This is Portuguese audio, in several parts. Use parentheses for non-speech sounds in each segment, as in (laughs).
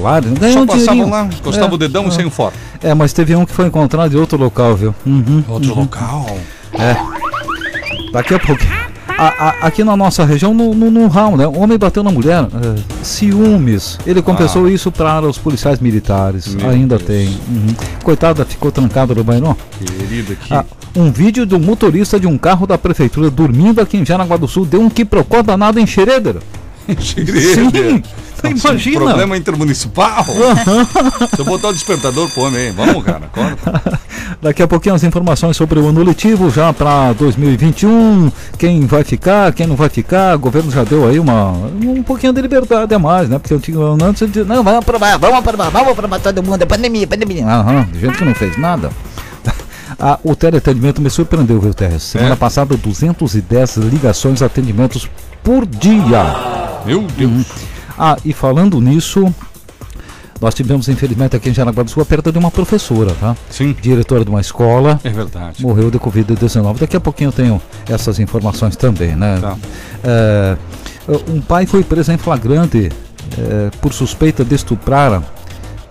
celulares. Só um passavam lá, encostava É, o dedão e saiam fora. É, mas teve um que foi encontrado em outro local, viu? Uhum. Outro local. Daqui a pouco. A- a- aqui na nossa região, no, no, no né? Um homem bateu na mulher. é, ciúmes. Ele compensou isso para os policiais militares. Ah. Meu Ainda Deus. tem. Uhum. Coitada, ficou trancada no banheiro. Querida, que. Ah, um vídeo do motorista de um carro da prefeitura dormindo aqui em Jaraguá do Sul deu um que procó danado em Xereder. (laughs) Sim, Nossa, imagina. Problema intermunicipal. (laughs) Se eu botar o despertador pro homem aí, vamos, cara, acorda. Daqui a pouquinho as informações sobre o ano letivo já para 2021, quem vai ficar, quem não vai ficar, o governo já deu aí uma um pouquinho de liberdade a mais, né? Porque eu tinha antes de não, vamos aprovar, vamos aprovar, vamos aprovar todo mundo, é pandemia, pandemia. Aham, de gente que não fez nada. (laughs) Ah, o teleatendimento me surpreendeu, viu, Terres? Semana É? passada, 210 ligações, atendimentos por dia. Meu Deus. Ah, e falando nisso, nós tivemos, infelizmente, aqui em Jaraguá do Sul, a perda de uma professora, tá? Sim, Diretora de uma escola, é verdade. morreu de Covid-19. Daqui a pouquinho eu tenho essas informações também, né? Tá. É, um pai foi preso em flagrante é, por suspeita de estuprar.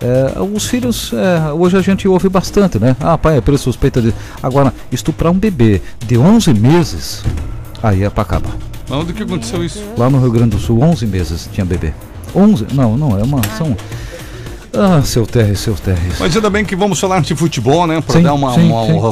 é, os filhos, é, hoje a gente ouve bastante, né? Ah, pai é preso suspeita de. Agora, estuprar um bebê de 11 meses, aí é pra acabar. Onde que aconteceu isso? Lá no Rio Grande do Sul, 11 meses tinha bebê. 11? Não, não, é uma. São. Ah, seu Terres, seu Terres. Mas ainda bem que vamos falar de futebol, né? Para dar uma, sim, uma, sim. um.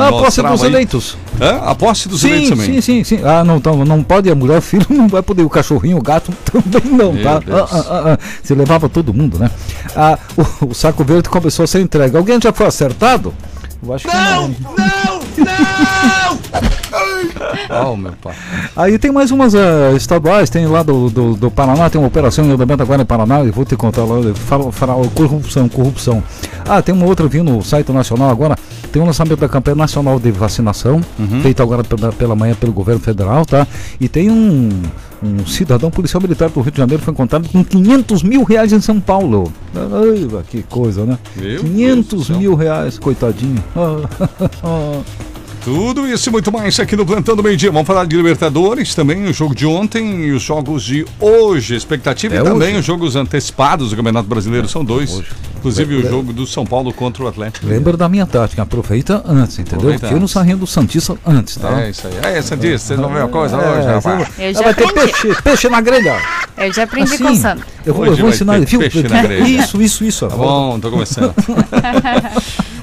Ah, posse mostrar dos aí. eleitos. Hã? A posse dos eleitos Sim, também. sim, sim, sim. Ah, não, então, não pode a mulher, o (laughs) filho não vai poder, o cachorrinho, o gato (laughs) também não, Meu tá? Deus. Ah, ah, ah, Você levava todo mundo, né? Ah, o, o saco verde começou a ser entregue. Alguém já foi acertado? Eu acho que não. (laughs) Oh, meu pai. Aí tem mais umas ah, estaduais, tem lá do, do, do Paraná, tem uma operação em andamento agora em Paraná, eu vou te contar lá, fala, fala, corrupção, corrupção. Ah, tem uma outra vindo no site nacional agora, tem um lançamento da campanha nacional de vacinação, feita agora pela, pela manhã pelo governo federal, tá? E tem um, um cidadão policial militar do Rio de Janeiro foi encontrado com 500 mil reais em São Paulo. Ai, que coisa, né? Meu Deus 500 do céu. mil reais, coitadinho. (laughs) Tudo isso e muito mais aqui no Plantão do Meio Dia. Vamos falar de Libertadores também, o jogo de ontem e os jogos de hoje. Expectativa É e também hoje. os jogos antecipados do Campeonato Brasileiro. São dois. hoje. Inclusive o jogo do São Paulo contra o Atlético. Lembra da minha tática, aproveita antes, entendeu? Aproveita Tira o sarrinho do Santista antes, tá? É isso aí. É, Santista, vocês vão ver uma coisa (laughs) É, hoje, rapaz. Eu já vai ter aprendi. peixe, peixe na grelha. Eu já aprendi Assim, com o Sandro. Eu vou, eu vou ensinar ter ele, viu? peixe na grelha. Isso, isso, isso. Tá bom, tô começando. (laughs)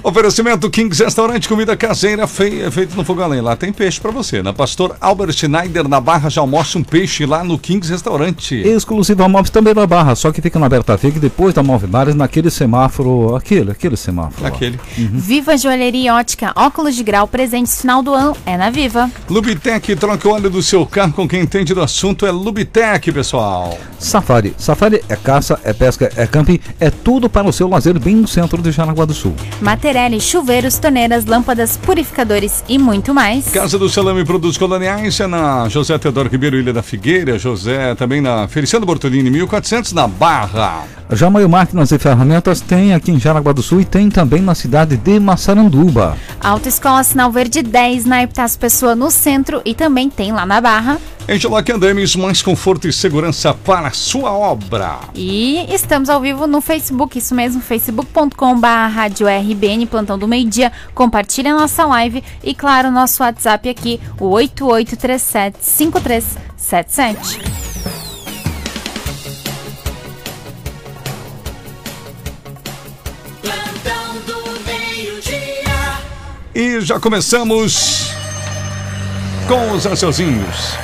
Oferecimento Kings Restaurante, comida caseira fei- feito no fogão além. Lá tem peixe pra você. Na Pastor Albert Schneider, na Barra, já almoça um peixe lá no Kings Restaurante. Exclusiva Móveis também na Barra, só que fica na Berta Fique depois da Mares, naquele semáforo, aquele, aquele semáforo. Aquele. Viva Joalheria Ótica, óculos de grau, presentes final do ano é na Viva. Lubitec, troque o óleo do seu carro com quem entende do assunto. É Lubitec, pessoal. Safari. Safari é caça, é pesca, é camping, é tudo para o seu lazer bem no centro de Jaraguá do Sul. Materiale, chuveiros, torneiras, lâmpadas, purificadores e muito mais. Casa do Salame Produtos Coloniais é na José Teodoro Ribeiro, Ilha da Figueira. José também na Feliciano Bortolini, 1400, na Barra. Já Maio Máquinas e Ferramentas tem aqui em Jaraguá do Sul e tem também na cidade de Massaranduba. Autoescola Sinal Verde 10 na Epitácio Pessoa no centro e também tem lá na Barra. Engeloc Andames, mais conforto e segurança para a sua obra. E estamos ao vivo no Facebook, isso mesmo, facebook.com.br Rádio RBN, Plantão do Meio Dia. Compartilhe a nossa live e, claro, nosso WhatsApp aqui, o 88375377. Plantão do meio-dia. E já começamos com os ansiosinhos.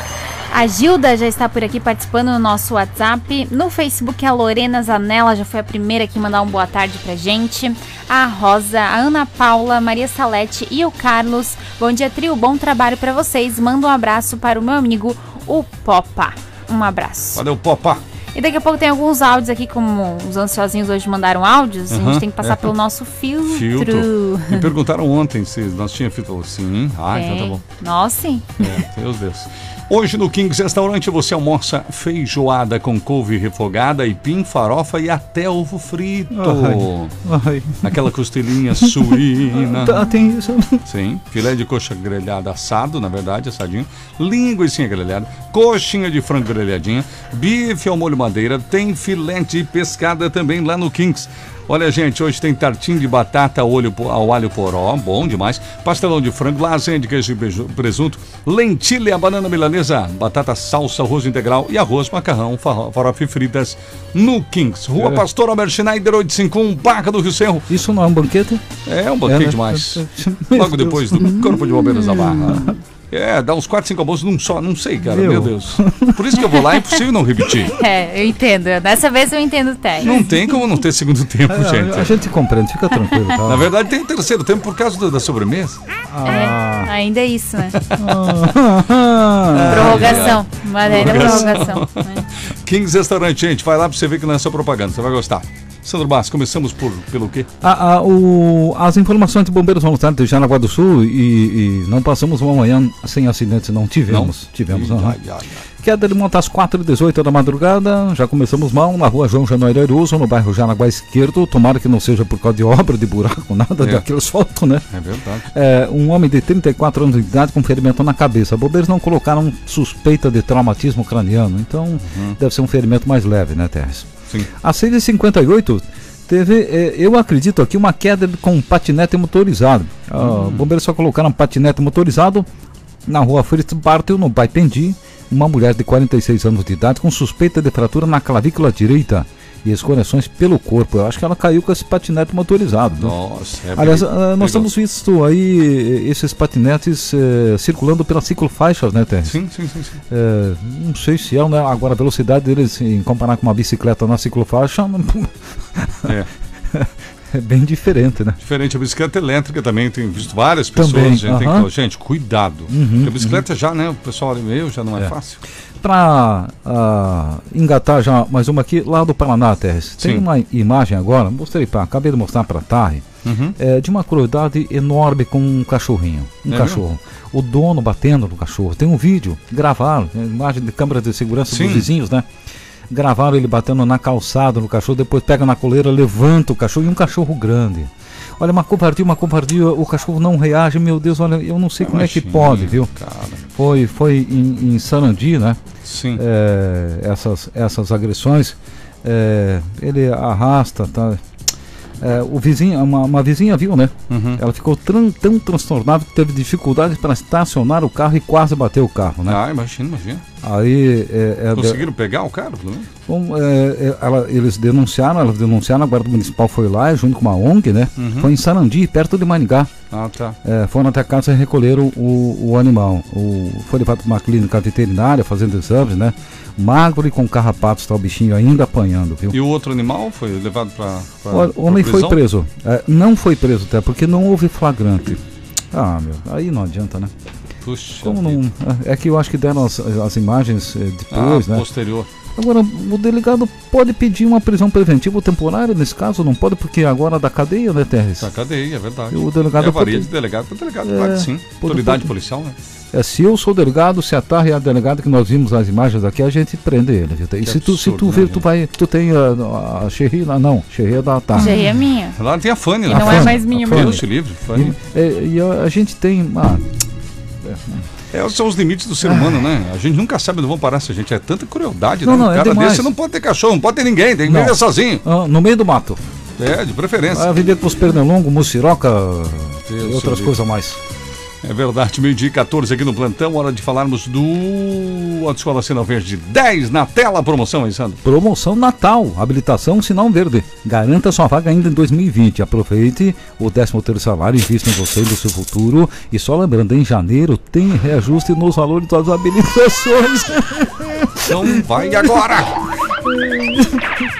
A Gilda já está por aqui participando no nosso WhatsApp. No Facebook, a Lorena Zanella já foi a primeira que mandar um boa tarde pra gente. A Rosa, a Ana Paula, Maria Salete e o Carlos. Bom dia, trio. Bom trabalho pra vocês. Manda um abraço para o meu amigo, o Popa. Um abraço. Valeu, Popa. E daqui a pouco tem alguns áudios aqui, como os ansiosinhos hoje mandaram áudios. a Aham, gente tem que passar é. pelo nosso filtro. Filtro. Me perguntaram ontem se nós tínhamos filtro. Sim. Ah, então tá bom. Nossa, sim. É, meu Deus. Hoje no Kings Restaurante você almoça feijoada com couve refogada, aipim, farofa e até ovo frito. Ai, ai. Aquela costelinha suína. Tá, tem isso. Sim, filé de coxa grelhada assado, na verdade, assadinho. Linguiça grelhada, coxinha de frango grelhadinha, bife ao molho madeira, tem filé de pescada também lá no Kings. Olha, gente, hoje tem tartinho de batata ao, olho, ao alho poró, bom demais. Pastelão de frango, lasanha de queijo e presunto, lentilha, banana milanesa, batata salsa, arroz integral e arroz, macarrão, farofa e fritas no Kings. Rua É. Pastor Albert Schneider, 851, Barca do Rio Cerro. Isso não é um banquete? É um banquete É, né? demais. (laughs) Logo depois do Corpo de Bombeiros da Barra. É, dá uns 4, 5 almoços num só, não sei, cara, meu, Meu. Deus. Por isso que eu vou lá, é impossível não repetir. (laughs) É, eu entendo. Dessa vez eu entendo o Té. Não tem como não ter segundo tempo, É, a gente. gente compreende, fica tranquilo, tá? Na verdade, tem terceiro tempo por causa da, da sobremesa. Ah. Ainda é isso, né? Ah. (laughs) Prorrogação. Mas ainda é Prorrogação. prorrogação. né? Kings Restaurante, gente, vai lá pra você ver que não é só propaganda, você vai gostar. Sandro Bastos, começamos por, pelo quê? A- a- o- as informações de bombeiros voluntários de Jaraguá do Sul e, e não passamos uma manhã sem acidentes, não tivemos. Tivemos, ai, ai, ai. Queda de monta às 4h18 da madrugada, já começamos mal na rua João Januário Aruso, no bairro Jaraguá Esquerdo. Tomara que não seja por causa de obra, de buraco, (laughs) nada É. daquele solto, né? É verdade. É, um homem de 34 anos de idade com ferimento na cabeça. Bombeiros não colocaram suspeita de traumatismo craniano, então deve ser um ferimento mais leve, né, Terres? Sim. A 6h58 teve, eh, eu acredito aqui, uma queda com patinete motorizado. Ah, Bombeiros só colocaram patinete motorizado na rua Fritz Bartel, no Baipendi. Uma mulher de 46 anos de idade com suspeita de fratura na clavícula direita e escoriações pelo corpo. Eu acho que ela caiu com esse patinete motorizado. né? Nossa, é Aliás, ah, nós temos visto aí eh, esses patinetes eh, circulando pelas ciclofaixas, né, Terres? Sim, sim, sim. sim. É, não sei se é, né? Agora a velocidade deles, em comparar com uma bicicleta na ciclofaixa, (laughs) É. é bem diferente, né? Diferente a bicicleta elétrica também, tem visto várias pessoas. Também, gente, tem que aham. falar, gente, cuidado. Uhum, Porque a bicicleta já, né? O pessoal ali meio já não é, É. fácil. Para engatar já mais uma aqui, lá do Paraná, Terres. Tem Sim. uma imagem agora, mostrei para, acabei de mostrar para a Tarre, Uhum. é, de uma crueldade enorme com um cachorrinho. Um É cachorro. O dono batendo no cachorro. Tem um vídeo, gravaram, né, imagem de câmera de segurança Sim. dos vizinhos, né? Gravaram ele batendo na calçada no cachorro, depois pega na coleira, levanta o cachorro e um cachorro grande. Olha, uma covardia, uma covardia, o cachorro não reage, meu Deus, olha, eu não sei como é que pode, viu? Cara, Foi, foi em, em Sarandi, né? sim. é, essas, essas agressões, é, ele arrasta, tá? É, o vizinho, uma, uma vizinha viu, né? Uhum. Ela ficou tran- tão transtornada que teve dificuldades para estacionar o carro e quase bateu o carro, né? Ah, imagina, imagina. Aí é, é, Conseguiram pegar o cara, pelo menos? bom, é, é, ela- eles denunciaram, elas denunciaram, a Guarda Municipal foi lá, junto com uma ONG, né? Uhum. Foi em Sarandi, perto de Maringá. Ah, tá. É, foram até a casa e recolheram o, o animal. O, foi levado para uma clínica veterinária, fazendo exames, né? Magro e com carrapatos, tá o bichinho ainda apanhando, viu? E o outro animal foi levado pra O homem foi preso. É, não foi preso até porque não houve flagrante. Ah, meu, aí não adianta, né? Puxa. Como não. É que eu acho que deram as, as imagens eh, depois, ah, né? posterior. Agora, o delegado pode pedir uma prisão preventiva ou temporária nesse caso? Não pode, porque agora da cadeia, né, Terres? Tá cadeia, é verdade. O delegado é, varia pode- de delegado para delegado, É, pode sim. pode- Autoridade pode. policial, né? É, se eu sou delegado, se a Tarra é a delegada que nós vimos as imagens aqui, a gente prende ele. E Que se tu, se absurdo, tu né, ver, gente? tu vai. Tu tem a, a Xerri lá, não, Xerri é da Tarra. Já é minha. Lá tem a Fanny, E né? não é Fanny, mais minha, meu. Fanny. Deus te livre, Fanny. E, é, e a, a gente tem. Ah, É, são os limites do ser humano, né? A gente nunca sabe onde vão parar essa gente. É tanta crueldade, Não, né? não, um é cara demais. desse não pode ter cachorro, não pode ter ninguém, tem que Não. viver sozinho. ah, no meio do mato. É, de preferência. Vai viver com os pernilongos, muciroca e outras coisas mais. É verdade, meio-dia e 14 aqui no plantão, hora de falarmos do Autoescola Sinal Verde 10 na tela, promoção, hein, Sandro? Promoção Natal, habilitação sinal verde. Garanta sua vaga ainda em 2020. Aproveite o 13 terceiro salário, invista em você e no seu futuro. E só lembrando, em janeiro tem reajuste nos valores das habilitações. Então vai agora!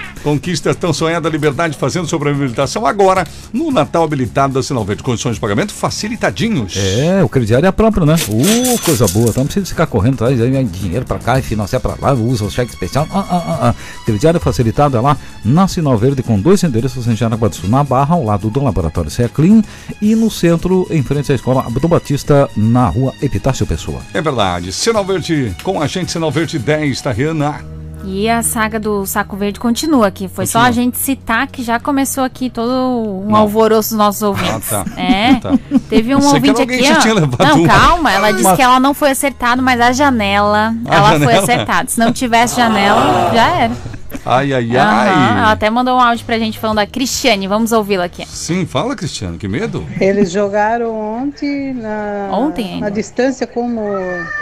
(laughs) Conquista tão sonhada a liberdade fazendo sobre a habilitação agora no Natal habilitado da Sinal Verde. Condições de pagamento facilitadinhos. É, o crediário é próprio, né? Uh, coisa boa. Então não precisa ficar correndo atrás, aí, dinheiro pra cá e financiar pra lá, usa o cheque especial. Ah, ah, ah, ah. Crediário facilitado é lá na Sinal Verde com dois endereços em Jaraguá do Sul, na Barra, ao lado do Laboratório Clean e no centro, em frente à Escola do Batista, na rua Epitácio Pessoa. É verdade. Sinal Verde com a gente, Sinal Verde 10, Tariana. E a saga do Saco Verde continua aqui. Foi só Continua. a gente citar que já começou aqui todo um Não. alvoroço dos nossos ouvintes. Ah, tá. É. (laughs) Tá. Teve um ouvinte aqui, já ó. tinha levado Não, uma. calma. Ela (laughs) disse Mas- que ela não foi acertada, mas a janela, A ela foi janela? acertada. Se não tivesse janela, já era. Ai, ai, ai. Ela até mandou um áudio pra gente falando da Cristiane. Vamos ouvi-la aqui. Sim, fala, Cristiano, que medo. Eles jogaram ontem na, Ontem ainda? na distância como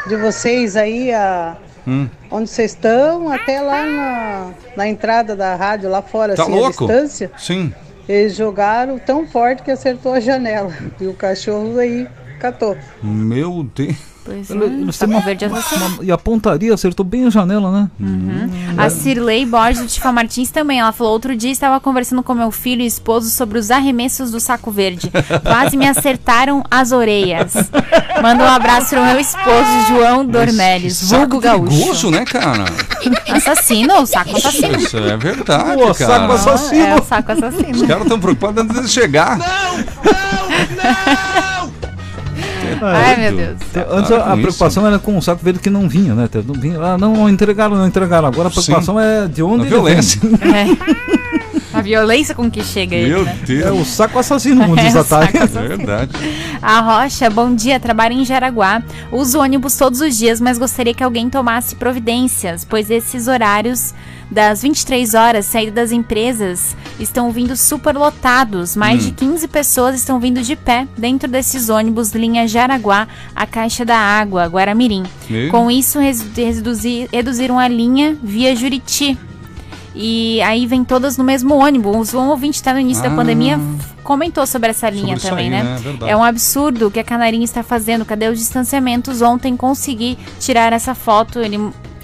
de vocês aí, a, Hum. onde vocês estão, até lá na, na entrada da rádio, lá fora, Tá assim, a louco? distância. Sim. Eles jogaram tão forte que acertou a janela. E o cachorro aí catou. Meu Deus. Pois é, eles Saco têm uma- Verde é você. uma- E a pontaria acertou bem a janela, né? A Cirlei Borges do Tifa Martins também. Ela falou: outro dia estava conversando com meu filho e esposo sobre os arremessos do saco verde. Quase me acertaram as orelhas. Manda um abraço pro meu esposo, João Dornelles, vulgo gaúcho. perigoso, né, cara? Assassino, o saco assassino. Isso é verdade, Pô, cara. saco assassino. É, o saco Os assassino. caras estão preocupados antes de chegar. Ai, meu Deus. Então, Antes a, preocupação era com o saco verde que não vinha, né? Não, vinha, ah, não, não entregaram, não entregaram. Agora a preocupação é de onde A ele violência. vem. (laughs) É. A violência com que chega ele. Meu né? É Deus. o saco assassino, como diz É, a o saco Thay. assassino. É verdade. A Rocha, bom dia, trabalho em Jaraguá. Uso ônibus todos os dias, mas gostaria que alguém tomasse providências, pois esses horários das 23 horas, saída das empresas, estão vindo super lotados. Mais de 15 pessoas estão vindo de pé dentro desses ônibus linha Jaraguá, a Caixa da Água, Guaramirim. E? Com isso, res- reduzir- reduziram a linha via Juriti. E aí vem todas no mesmo ônibus. Um ouvinte está no início da Ah. pandemia f- comentou sobre essa linha isso também, aí, né? né? Verdade. É um absurdo o que a Canarinha está fazendo. Cadê os distanciamentos? Ontem consegui tirar essa foto. Ele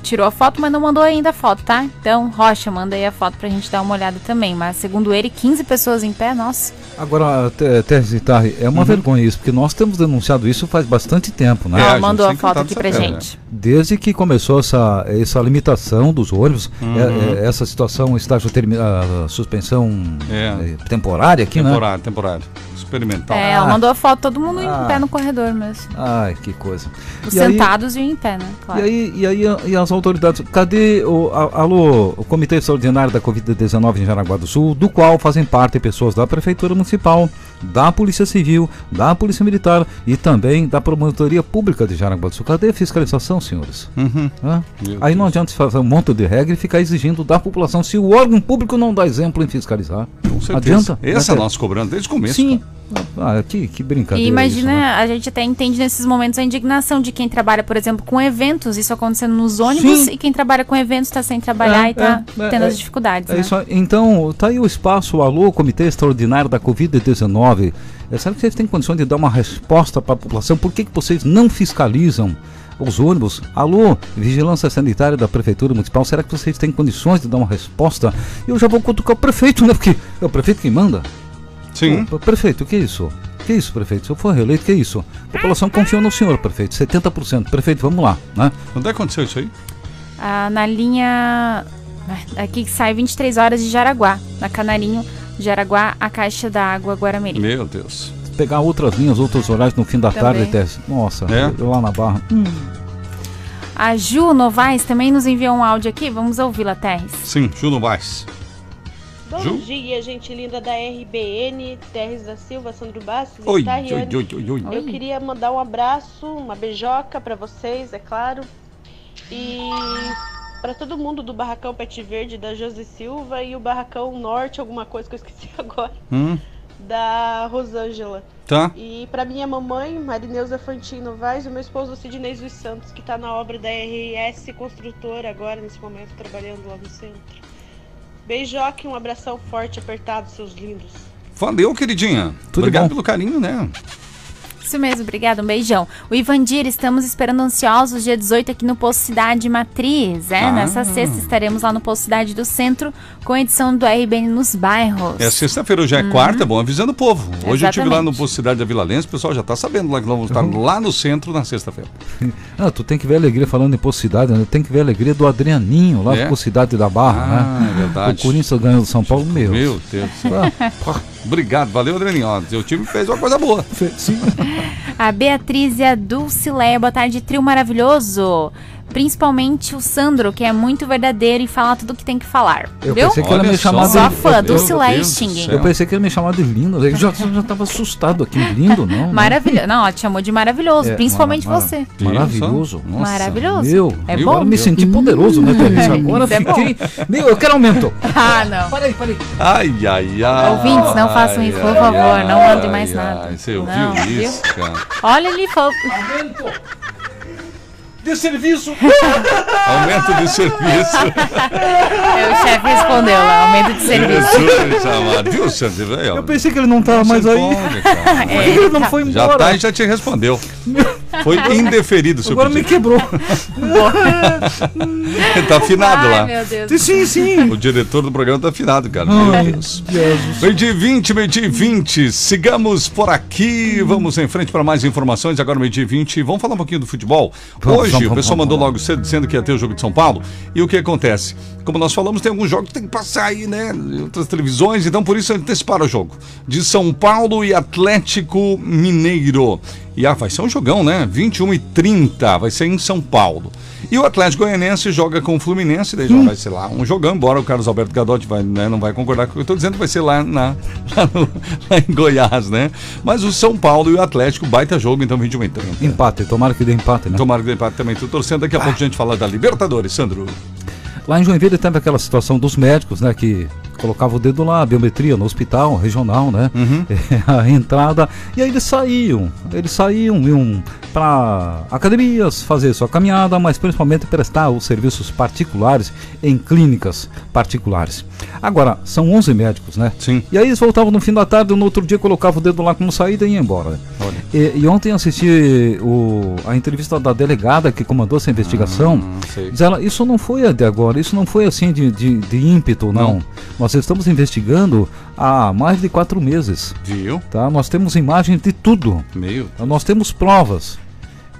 tirou a foto, mas não mandou ainda a foto, tá? Então, Rocha, manda aí a foto pra gente dar uma olhada também. Mas segundo ele, 15 pessoas em pé, nossa. Agora, Te- Teres e Thay, é uma Uhum. vergonha isso, porque nós temos denunciado isso faz bastante tempo, né? É, a Ela gente mandou tem a que foto aqui pra sabendo, gente. Desde que começou essa, essa limitação dos ônibus, Uhum. é- é- essa situação, estágio termi- a suspensão É. temporária aqui, né? Temporário, temporário. Experimental. É, ela Ah. mandou a foto, todo mundo em Ah. pé no corredor mesmo. Ai, que coisa. Os E aí- sentados e em pé, né? E Claro. aí, e aí a- e as autoridades? Cadê o a- alô, o Comitê Extraordinário da Covid-19 em Jaraguá do Sul, do qual fazem parte pessoas da Prefeitura Municipal, da Polícia Civil, da Polícia Militar e também da Promotoria Pública de Jaraguá do Sul. Cadê a fiscalização, senhores? Uhum. Aí não adianta se fazer um monte de regra e ficar exigindo da população se o órgão público não dá exemplo em fiscalizar. Com certeza. Adianta? Essa Né, nós cobrando desde o começo. Sim. cara. Ah, que, que brincadeira. E imagina, isso, né? a gente até entende nesses momentos a indignação de quem trabalha, por exemplo, com eventos, isso acontecendo nos ônibus, Sim. e quem trabalha com eventos está sem trabalhar É, e tá é, é, tendo é. as dificuldades. É né? isso aí. Então, tá aí o espaço, alô, Comitê Extraordinário da Covid-19. É, será que vocês têm condições de dar uma resposta para a população? Por que, que vocês não fiscalizam os ônibus? Alô, Vigilância Sanitária da Prefeitura Municipal, será que vocês têm condições de dar uma resposta? Eu já vou cutucar o prefeito, né? Porque é o prefeito quem manda. Sim. Prefeito, o que é isso? Que isso, prefeito? Se eu for reeleito, que é isso? A população confiou no senhor, prefeito. 70%. Prefeito, vamos lá, né? Onde é que aconteceu isso aí? Ah, na linha. Aqui que sai 23 horas de Jaraguá, na Canarinho, Jaraguá, a Caixa da Água Guaramirim. Meu Deus. Pegar outras linhas, outros horários no fim da Também. tarde, Tess. Nossa, É? eu lá na barra. A Ju Novaes também nos enviou um áudio aqui, vamos ouvi-la, Terres. Sim, Juno Vaz. Bom Ju? dia, gente linda da RBN, Terres da Silva, Sandro Bastos Oi, e oi, oi, oi, oi. Oi. Eu queria mandar um abraço, uma beijoca pra vocês, é claro. E pra todo mundo do Barracão Pet Verde da Josi Silva e o Barracão Norte, alguma coisa que eu esqueci (laughs) agora, Hum, da Rosângela. tá. E pra minha mamãe, Marineuza Fantino Vaz, e o meu esposo Sidney dos Santos, que tá na obra da RS Construtora agora, nesse momento, trabalhando lá no centro. Beijoca e um abração forte, apertado, seus lindos. Valeu, queridinha. Tudo Obrigado bom. pelo carinho, né? Isso mesmo, obrigada, um beijão. O Ivandir, estamos esperando ansiosos dia 18 aqui no Posto Cidade Matriz. É, Ah. nessa sexta estaremos lá no Posto Cidade do Centro com a edição do RBN nos bairros. É sexta-feira, hoje é quarta, é bom avisando o povo. Hoje eu estive lá no Exatamente. posto Cidade da Vila Lense, o pessoal já tá sabendo lá que nós vamos estar lá no centro na sexta-feira. (laughs) Ah, tu tem que ver a alegria, falando em Pocidade, né? Tem que ver a alegria do Adrianinho, lá É? do Pocidade da Barra, Ah, né? é verdade. O Corinthians ganhou do São Paulo, meu. Meu Deus do céu. Obrigado, valeu, Adrianinho. Ó, Seu time fez uma coisa boa. sim. (laughs) A Beatriz e a Dulcileia, boa tarde, trio maravilhoso. Principalmente o Sandro, que é muito verdadeiro e fala tudo o que tem que falar. Eu viu? pensei que Olha me chamava Só de... fã, eu- eu- do céu. Eu pensei que ele me chamava de lindo. Eu já, já tava assustado aqui. Lindo, não? né? Maravilhoso. Não, ela te chamou de maravilhoso, É, principalmente mara- você. Maravilhoso. Nossa. Maravilhoso. Meu, É agora bom? me senti poderoso, né? (laughs) Agora é fiquei. Meu, eu quero aumento. (laughs) Ah, não. Parei, parei. Ai, ai, ai. Ouvintes, não façam isso, por favor, ai, não mandem mais ai, nada. Você Não, ouviu viu? isso, cara? Olha ele falou. Aumento. De serviço. (laughs) Aumento de serviço. O chefe respondeu lá, aumento de serviço. Jesus amado. Viu, ó. Eu pensei que ele não tava mais aí. Empolga, cara. (laughs) Ele não foi Já embora. tá e já te respondeu. Foi (laughs) indeferido o seu Agora me pedido. quebrou. (laughs) tá afinado Ai, lá. meu Deus. Sim, sim. O diretor do programa tá afinado, cara. Ai, Meu Deus. Meio de 20, meio de 20. Sigamos por aqui. Vamos em frente para mais informações. Agora, meio de 20. Vamos falar um pouquinho do futebol. Hoje, o pessoal mandou logo cedo dizendo que ia ter o jogo de São Paulo. E o que acontece? Como nós falamos, tem alguns jogos que tem que passar aí, né? Em outras televisões. Então, por isso, anteciparam o jogo. De São Paulo e Atlético Mineiro. E ah, vai ser um jogão, né? 21 e 30. Vai ser em São Paulo. E o Atlético Goianense joga com o Fluminense, daí já vai ser lá um jogão, embora o Carlos Alberto Gadotti vai, né, não vai concordar com o que eu estou dizendo, vai ser lá, na, (laughs) lá, no- lá em Goiás, né? Mas o São Paulo e o Atlético, baita jogo, então 21 e 30. Empate, tomara que dê empate, né? Tomara que dê empate também, tô torcendo. Daqui a pouco a gente fala da Libertadores, Sandro. Lá em Joinville teve aquela situação dos médicos, né? Que colocavam o dedo lá, a biometria no hospital regional, né? (laughs) a entrada. E aí eles saíam. Eles saíam, iam para academias, fazer sua caminhada, mas principalmente prestar os serviços particulares em clínicas particulares. Agora, são 11 médicos, né? Sim. E aí eles voltavam no fim da tarde, no outro dia colocavam o dedo lá como saída e ia embora. E, e ontem assisti o, a entrevista da delegada que comandou essa investigação. Sei. Diz ela, isso não foi de agora, isso não foi assim de, de, de ímpeto, não. Não. Nós estamos investigando há mais de quatro meses, Viu? tá? Nós temos imagens de tudo, Meio. nós temos provas.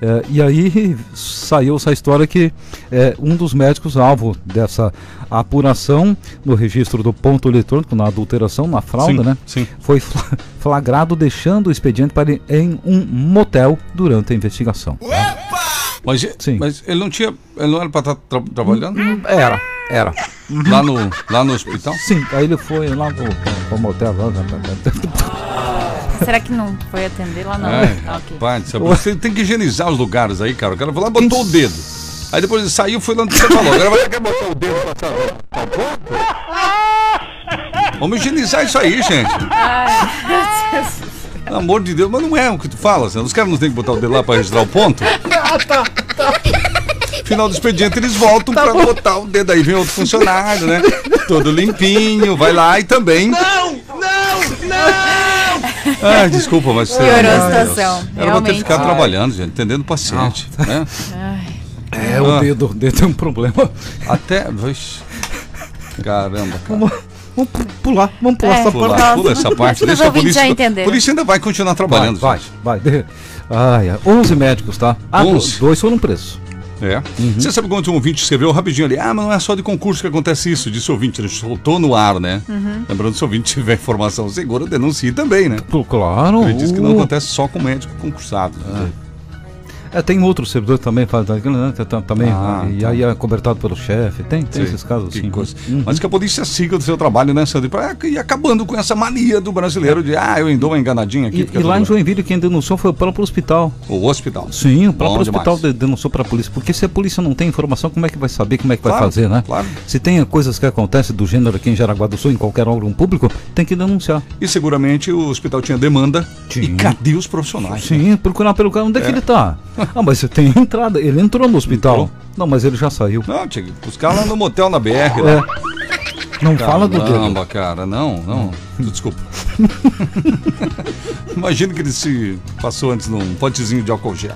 É, e aí saiu essa história que é, um dos médicos alvo dessa apuração no registro do ponto eletrônico, na adulteração, na fraude, né? Sim. Foi fla- flagrado deixando o expediente para em um motel durante a investigação. Mas, Sim. mas ele não tinha. Ele não era para estar tra- trabalhando Era, era. lá, no, lá no hospital? Sim, aí ele foi lá pro, pro motel. Lá, né, Será que não foi atender lá não? Ai, Ah, ok. rapaz, sabe? você tem que higienizar os lugares aí, cara. O cara foi lá e botou o dedo. Aí depois ele saiu foi lá onde você falou. Agora vai quer botar o dedo pra tá, tá pronto? Vamos higienizar isso aí, gente. Pelo amor de Deus, mas não é o que tu fala. Os caras não têm que botar o dedo lá pra registrar o ponto? Final do expediente, eles voltam pra botar o dedo. Aí vem outro funcionário, né? Todo limpinho, vai lá e também. Não, não, não! Ai, desculpa, mas. Piorou a situação, Era pra ter ficado trabalhando, gente, entendendo o paciente. Né? É, o Ah. dedo, o dedo é um problema. Até. Vixe. Caramba, cara. Vamos, vamos pu- pular, vamos pular É. essa Pula, parte. pula essa parte. Deixa a polícia. já entenderam. Polícia ainda vai continuar trabalhando. vai, gente. vai, vai. Ai, ai, 11 médicos, tá? Ah, do- 11. dois foram presos. É. Uhum. Você sabe quando um ouvinte escreveu rapidinho ali, ah, mas não é só de concurso que acontece isso, disse o ouvinte, ele soltou no ar, né? Uhum. Lembrando, se o ouvinte tiver informação segura, denuncie também, né? Claro. Ele disse que não uh, acontece só com médico concursado. né? É, tem outro servidor que também faz aquilo, né? Também, Ah, e tá. aí é cobertado pelo chefe. Tem, tem Sei, esses casos coisa. Uhum. Mas que a polícia siga o seu trabalho, né, Sandro? Pra ir acabando com essa mania do brasileiro de, ah, eu dou uma enganadinha aqui. E, e lá em. Joinville quem denunciou foi o próprio hospital. O hospital. Sim, o próprio Bom hospital demais. de- denunciou para a polícia. Porque se a polícia não tem informação, como é que vai saber como é que vai Claro, fazer, né? claro. Se tem coisas que acontecem do gênero aqui em Jaraguá do Sul, em qualquer órgão público, tem que denunciar. E seguramente o hospital tinha demanda. Tinha. E cadê os profissionais? Sim, procurar pelo cara. Onde é, que ele tá? Ah, mas você tem entrada. Ele entrou no hospital. Entrou. Não, mas ele já saiu. Não, tinha que buscar lá no motel na BR. É. Lá. Não fala do dedo. Caramba, cara, não, não. Desculpa. (laughs) Imagina que ele se passou antes num potezinho de álcool gel.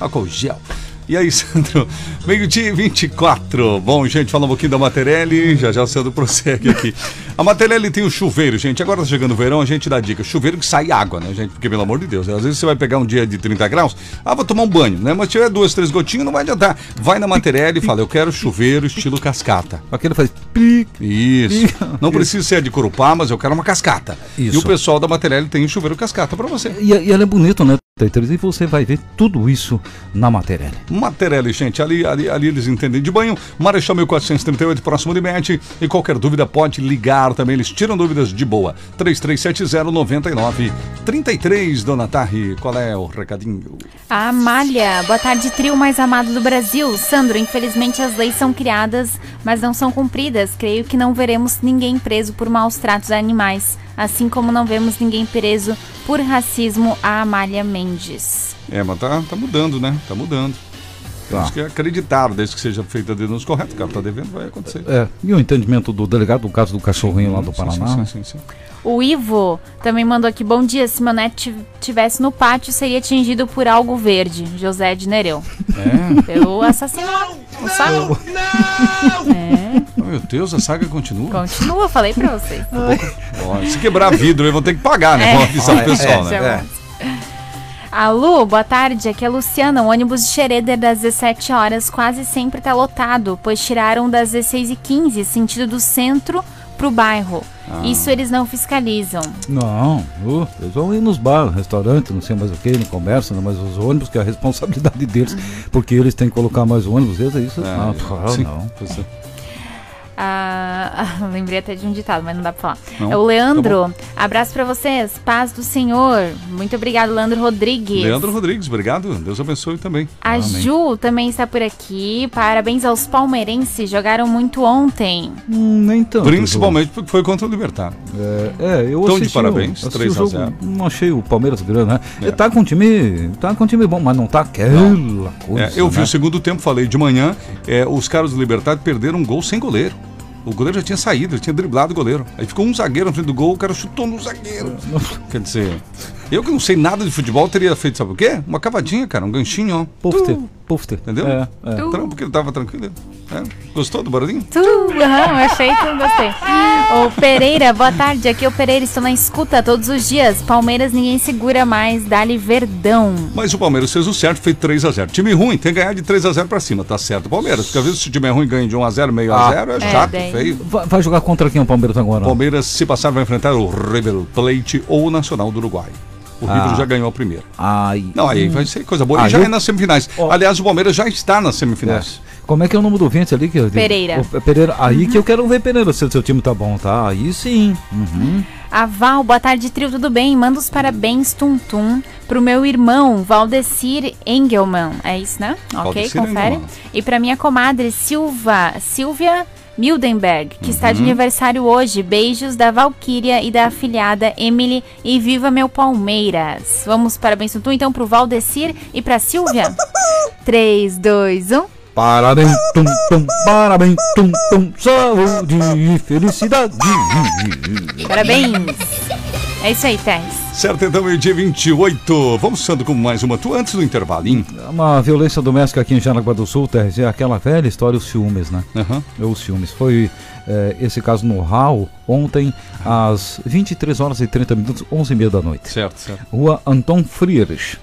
Álcool gel. E aí, Sandro? Meio-dia e 24. Bom, gente, fala um pouquinho da Materelli. Já já o Sandro prossegue aqui. A Materelli tem o chuveiro, gente. Agora tá chegando o verão, a gente dá dica. Chuveiro que sai água, né, gente? Porque, pelo amor de Deus, às vezes você vai pegar um dia de 30 graus, ah, vou tomar um banho, né? Mas se tiver duas, três gotinhas, não vai adiantar. Vai na Materelli e fala, eu quero chuveiro estilo cascata. Aquele faz pic. Isso. Não precisa ser de Corupá, mas eu quero uma cascata. Isso. E o pessoal da Materelli tem o chuveiro cascata pra você. E, e ele é bonito, né? E você vai ver tudo isso na matéria. Materelli, gente, ali, ali, ali eles entendem de banho. Marechal 1438, próximo de Mete. E qualquer dúvida pode ligar também, eles tiram dúvidas de boa. 3370-9933, Dona Tarri, qual é o recadinho? A Amália, boa tarde, trio mais amado do Brasil. Sandro, infelizmente as leis são criadas, mas não são cumpridas. Creio que não veremos ninguém preso por maus tratos a animais, assim como não vemos ninguém preso por racismo a Amália Mendes. É, mas tá, tá mudando, né? Tá mudando. Temos que acreditar, desde que seja feita a denúncia correta. O cara tá devendo, vai acontecer. É, e o entendimento do delegado do caso do cachorrinho lá do Sim, Paraná. sim, né? sim, sim, sim. O Ivo também mandou aqui, bom dia, se meu neto tiv- tivesse no pátio, seria atingido por algo verde. José de Nereu. É. Pelo assassinato. Não sabe? É, Oh, meu Deus, a saga continua. continua, falei pra vocês. Ó, se quebrar vidro, aí vão ter que pagar, né? É. Vamos avisar o pessoal, É, né? Alô, boa tarde. Aqui é a Luciana. O ônibus de Xereder das 17 horas quase sempre tá lotado, pois tiraram das 16h15, sentido do centro pro bairro. Ah. Isso eles não fiscalizam. Não, uh, eles vão ir nos bares, restaurantes, não sei mais o que, no comércio, né, mas os ônibus, que é a responsabilidade (laughs) deles, porque eles têm que colocar mais ônibus, eles, é isso. É, não, é, ah, sim. não. É. (laughs) Ah, lembrei até de um ditado, mas não dá pra falar. Não? É o Leandro. Abraço pra vocês. Paz do Senhor. Muito obrigado, Leandro Rodrigues. Leandro Rodrigues, obrigado. Deus abençoe também. A Ju também está por aqui. Parabéns aos palmeirenses. Jogaram muito ontem. Hum, nem tanto. Principalmente porque foi contra o Libertar. É, é, eu Então, de parabéns, o, assisti 3 o a jogo, 0. Não achei o Palmeiras grande, né? É. Tá com um time. Tá com um time bom, mas não tá aquela coisa. É, eu vi né? o segundo tempo, falei de manhã, é, os caras do Libertar perderam um gol sem goleiro. O goleiro já tinha saído, ele tinha driblado o goleiro. Aí ficou um zagueiro na frente do gol, o cara chutou no zagueiro. Quer dizer, eu que não sei nada de futebol, teria feito, sabe o quê? Uma cavadinha, cara, um ganchinho, ó. Pufter, pufter. Entendeu? É, é. Trampo, porque ele tava tranquilo. É. Gostou do barulhinho? Tu, aham, achei que gostei. Ô Pereira, boa tarde. Aqui é o Pereira, estou na escuta todos os dias. Palmeiras ninguém segura mais. Dali Verdão. Mas o Palmeiras fez o certo, fez 3x0. Time ruim, tem que ganhar de 3x0 pra cima, tá certo. Palmeiras, porque às vezes se o time é ruim ganha de 1x0, meio a Ah. 0 é É, chato, daí- feio. Vai, vai jogar contra quem o Palmeiras agora? Palmeiras, se passar, vai enfrentar o River Plate ou o Nacional do Uruguai. O Ah. River já ganhou a primeira. Ai. Não, aí vai ser coisa boa. Ah, e já eu- é nas semifinais. Ó. Aliás, o Palmeiras já está nas É. semifinais. Como é que é o nome do ouvinte ali? Que, Pereira. O, Pereira. Aí que eu quero ver Pereira, se o seu time tá bom, tá? Aí sim. Uhum. A Val, boa tarde, trio, tudo bem? Manda os parabéns, Tum Tum, pro meu irmão, Valdecir Engelman. É isso, né? Ok, Valdecir confere. Engelman. E pra minha comadre, Silva, Silvia Mildenberg, que está de Uhum. aniversário hoje. Beijos da Valquíria e da afilhada Emily. E viva meu Palmeiras. Vamos, parabéns, Tum, então, pro Valdecir e pra Silvia. 3, 2, 1. Parabéns, tum, tum, parabéns, tum, tum, saúde e felicidade. Parabéns. (laughs) É isso aí, Tess. Certo, então, meio-dia 28. Vamos sendo com mais uma. Tu antes do intervalinho. Uma violência doméstica aqui em Jaraguá do Sul, TRZ, é aquela velha história, os ciúmes, né? Aham. Os ciúmes. Foi eh, esse caso no RAU ontem, às 23 horas e 30 minutos, 11 e meia da noite. Certo, certo. Rua Anton Friedrich.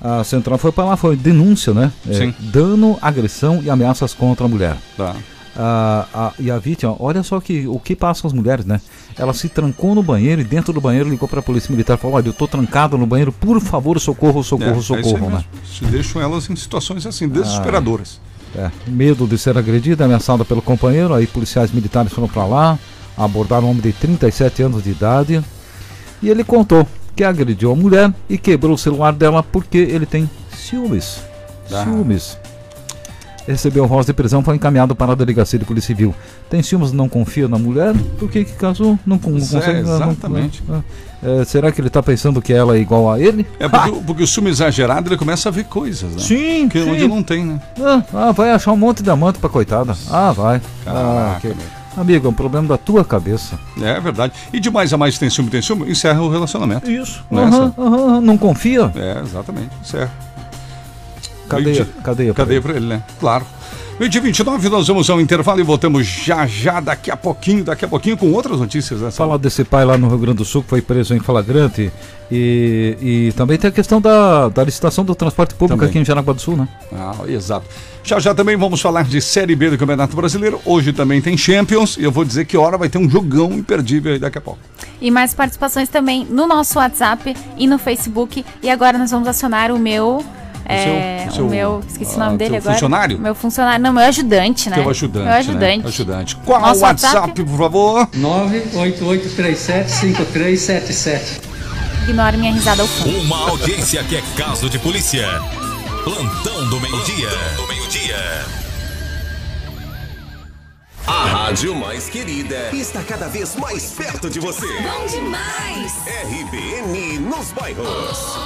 A central foi para lá, foi denúncia, né? É, Sim. dano, agressão e ameaças contra a mulher. Tá. Ah, a- e a vítima, olha só que, o que passam as mulheres, né? Ela se trancou no banheiro e dentro do banheiro ligou para a polícia militar e falou: Olha, eu tô trancado no banheiro, por favor, socorro, É, socorro, é socorro, né? mesmo. Se deixam elas em situações assim, desesperadoras. É, medo de ser agredida, ameaçada pelo companheiro, aí policiais militares foram para lá, abordaram um homem de 37 anos de idade e ele contou que agrediu a mulher e quebrou o celular dela porque ele tem ciúmes. Ah. Ciúmes. Recebeu voz de prisão, foi encaminhado para a delegacia de polícia civil. Tem ciúmes, não confia na mulher? Por que que casou? Não, não é, consegue? não- não- exatamente. não- é, será que ele está pensando que ela é igual a ele? É porque, o- porque o ciúme exagerado ele começa a ver coisas, né? Sim, Que sim. onde não tem, né? Ah, ah, vai achar um monte de amante pra coitada. Ah, vai. ah, Caraca, meu. Amigo, é um problema da tua cabeça. É verdade. E de mais a mais tem ciúme, tem ciúme, encerra o relacionamento. Isso. Não é Aham, aham, não confia? É, exatamente. Encerra. Cadeia, cadeia. Cadeia pra ele, né? Claro. Meio dia 29, nós vamos ao intervalo e voltamos já já, daqui a pouquinho, daqui a pouquinho com outras notícias, né? Falar desse pai lá no Rio Grande do Sul que foi preso em flagrante e, e também tem a questão da, da licitação do transporte público Também. aqui em Jaraguá do Sul, né? Ah, exato. Já já também vamos falar de Série B do Campeonato Brasileiro. Hoje também tem Champions e eu vou dizer que hora vai ter um jogão imperdível aí daqui a pouco. E mais participações também no nosso WhatsApp e no Facebook. E agora nós vamos acionar o meu. É, o seu- o meu. Esqueci o ah, nome dele teu agora. funcionário? Meu funcionário. Não, meu ajudante, né? Teu ajudante, Meu ajudante. né? Ajudante. Qual Nosso o WhatsApp, WhatsApp? por favor? 988375377. Ignore minha risada ao fundo. Uma audiência que é caso de polícia. Plantão do meio-dia. do meio-dia. A rádio mais querida está cada vez mais perto de você. Bom demais! RBN nos bairros.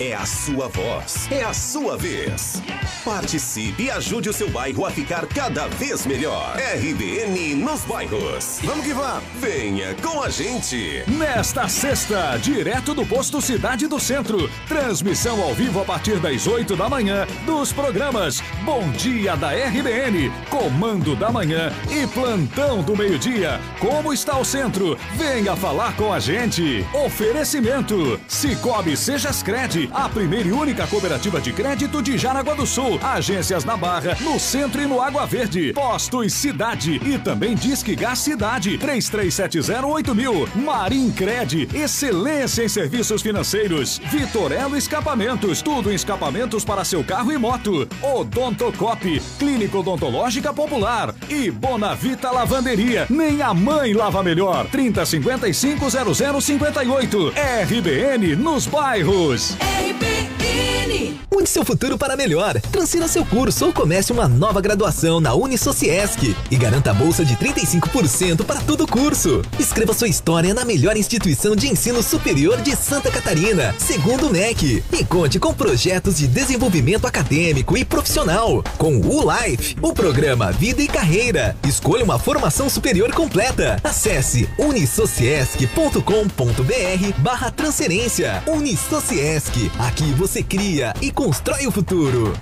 É a sua voz, é a sua vez. Participe e ajude o seu bairro a ficar cada vez melhor. RBN nos bairros. Vamos que vamos. Venha com a gente. Nesta sexta, direto do posto Cidade do Centro. Transmissão ao vivo a partir das 8 da manhã dos programas Bom Dia da RBN, Comando da Manhã e Plantão do Meio-Dia. Como está o centro? Venha falar com a gente. Oferecimento: Cicobi Sejascred, a primeira e única cooperativa de crédito de Jaraguá do Sul. Agências na Barra, no centro e no Água Verde. Postos Cidade e também Disque Gás Cidade 33708000. Marim Cred, excelência em serviços financeiros. Vitorello Escapamentos, tudo em escapamentos para seu carro e moto. Odontocop, Clínica Odontológica Popular e Bonavita Lavanderia. Nem a mãe lava melhor. 3055 0058. RBN nos bairros. Baby. RPN. Mude seu futuro para melhor. Transfira seu curso ou comece uma nova graduação na Unisociesc e garanta a bolsa de 35% para todo o curso. Escreva sua história na melhor instituição de ensino superior de Santa Catarina, segundo o NEC, e conte com projetos de desenvolvimento acadêmico e profissional. Com o Life, o programa Vida e Carreira. Escolha uma formação superior completa. Acesse unisociesc.com.br barra transferência. Unisociesc, aqui você cria e constrói o futuro.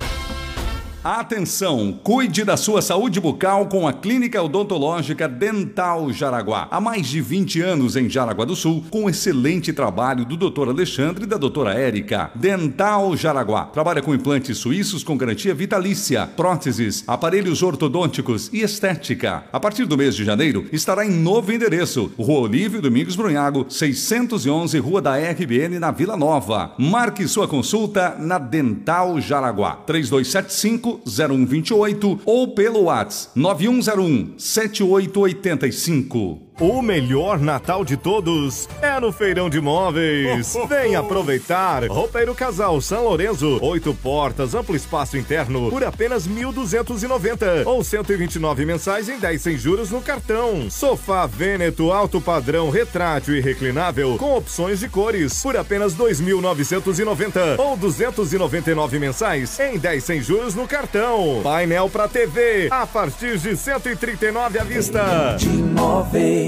Atenção, cuide da sua saúde bucal com a Clínica Odontológica Dental Jaraguá. Há mais de 20 anos em Jaraguá do Sul, com excelente trabalho do Dr. Alexandre e da doutora Érica. Dental Jaraguá trabalha com implantes suíços com garantia vitalícia, próteses, aparelhos ortodônticos e estética. A partir do mês de janeiro, estará em novo endereço, Rua Olívio Domingos Brunhago, 611, Rua da RBN, na Vila Nova. Marque sua consulta na Dental Jaraguá, 3275 0128 ou pelo WhatsApp 9101 7885. O melhor Natal de todos é no Feirão de Móveis. (laughs) Vem aproveitar. Roupeiro Casal São Lourenço, oito portas, amplo espaço interno por apenas 1.290 ou 129 mensais em 10 sem juros no cartão. Sofá Vêneto alto padrão retrátil e reclinável com opções de cores por apenas 2.990 ou 299 mensais em 10 sem juros no cartão. Painel para TV a partir de 139 à vista.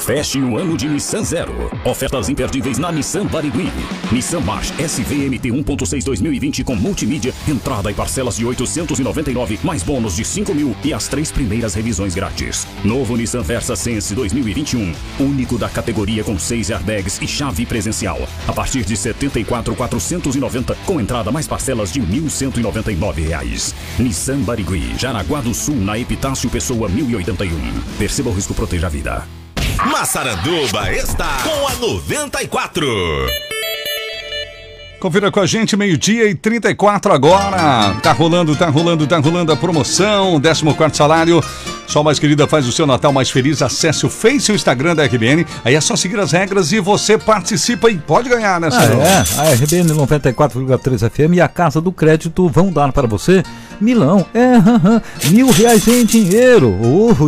Feche o ano de Nissan Zero. Ofertas imperdíveis na Nissan Barigui. Nissan March SVMT 1.6 2020 com multimídia, entrada e parcelas de 899, mais bônus de 5 mil e as três primeiras revisões grátis. Novo Nissan Versa Sense 2021. Único da categoria com 6 airbags e chave presencial. A partir de 74,490 com entrada mais parcelas de 1.199 reais. Nissan Barigui, Jaraguá do Sul, na Epitácio Pessoa 1081. Perceba o risco, proteja a vida. Massaranduba está com a 94. Confira com a gente, meio-dia e 34 agora. Tá rolando, tá rolando, tá rolando a promoção. 14 salário. Só mais querida faz o seu Natal mais feliz. Acesse o Face e o Instagram da RBN. Aí é só seguir as regras e você participa e pode ganhar, né, Ah, Ciro? é, a RBN 94,3 FM e a Casa do Crédito vão dar para você milão, é, mil reais em dinheiro.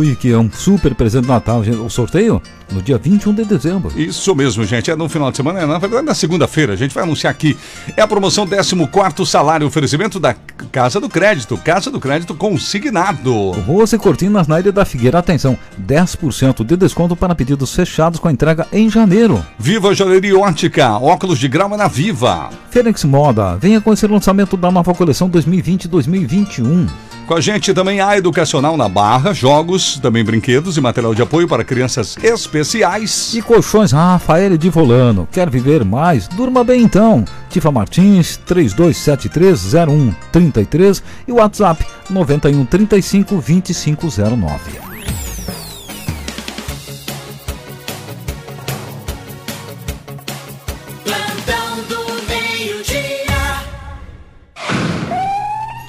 E que é um super presente de Natal. O sorteio no dia 21 de dezembro. Isso mesmo, gente. É no final de semana, é, na verdade na segunda-feira. A gente vai anunciar aqui. É a promoção 14 salário, oferecimento da Casa do Crédito. Casa do Crédito consignado. Ruas e cortinas na Ilha da Figueira. Atenção, 10% de desconto para pedidos fechados com entrega em janeiro. Viva Joalheria Ótica. Óculos de grau é na Viva. Fênix Moda, venha conhecer o lançamento da nova coleção 2020-2021. Com a gente também a Educacional na Barra, jogos, também brinquedos e material de apoio para crianças especiais. E colchões Rafael de Volano. Quer viver mais? Durma bem então. Tifa Martins, 32730133 e o WhatsApp 9135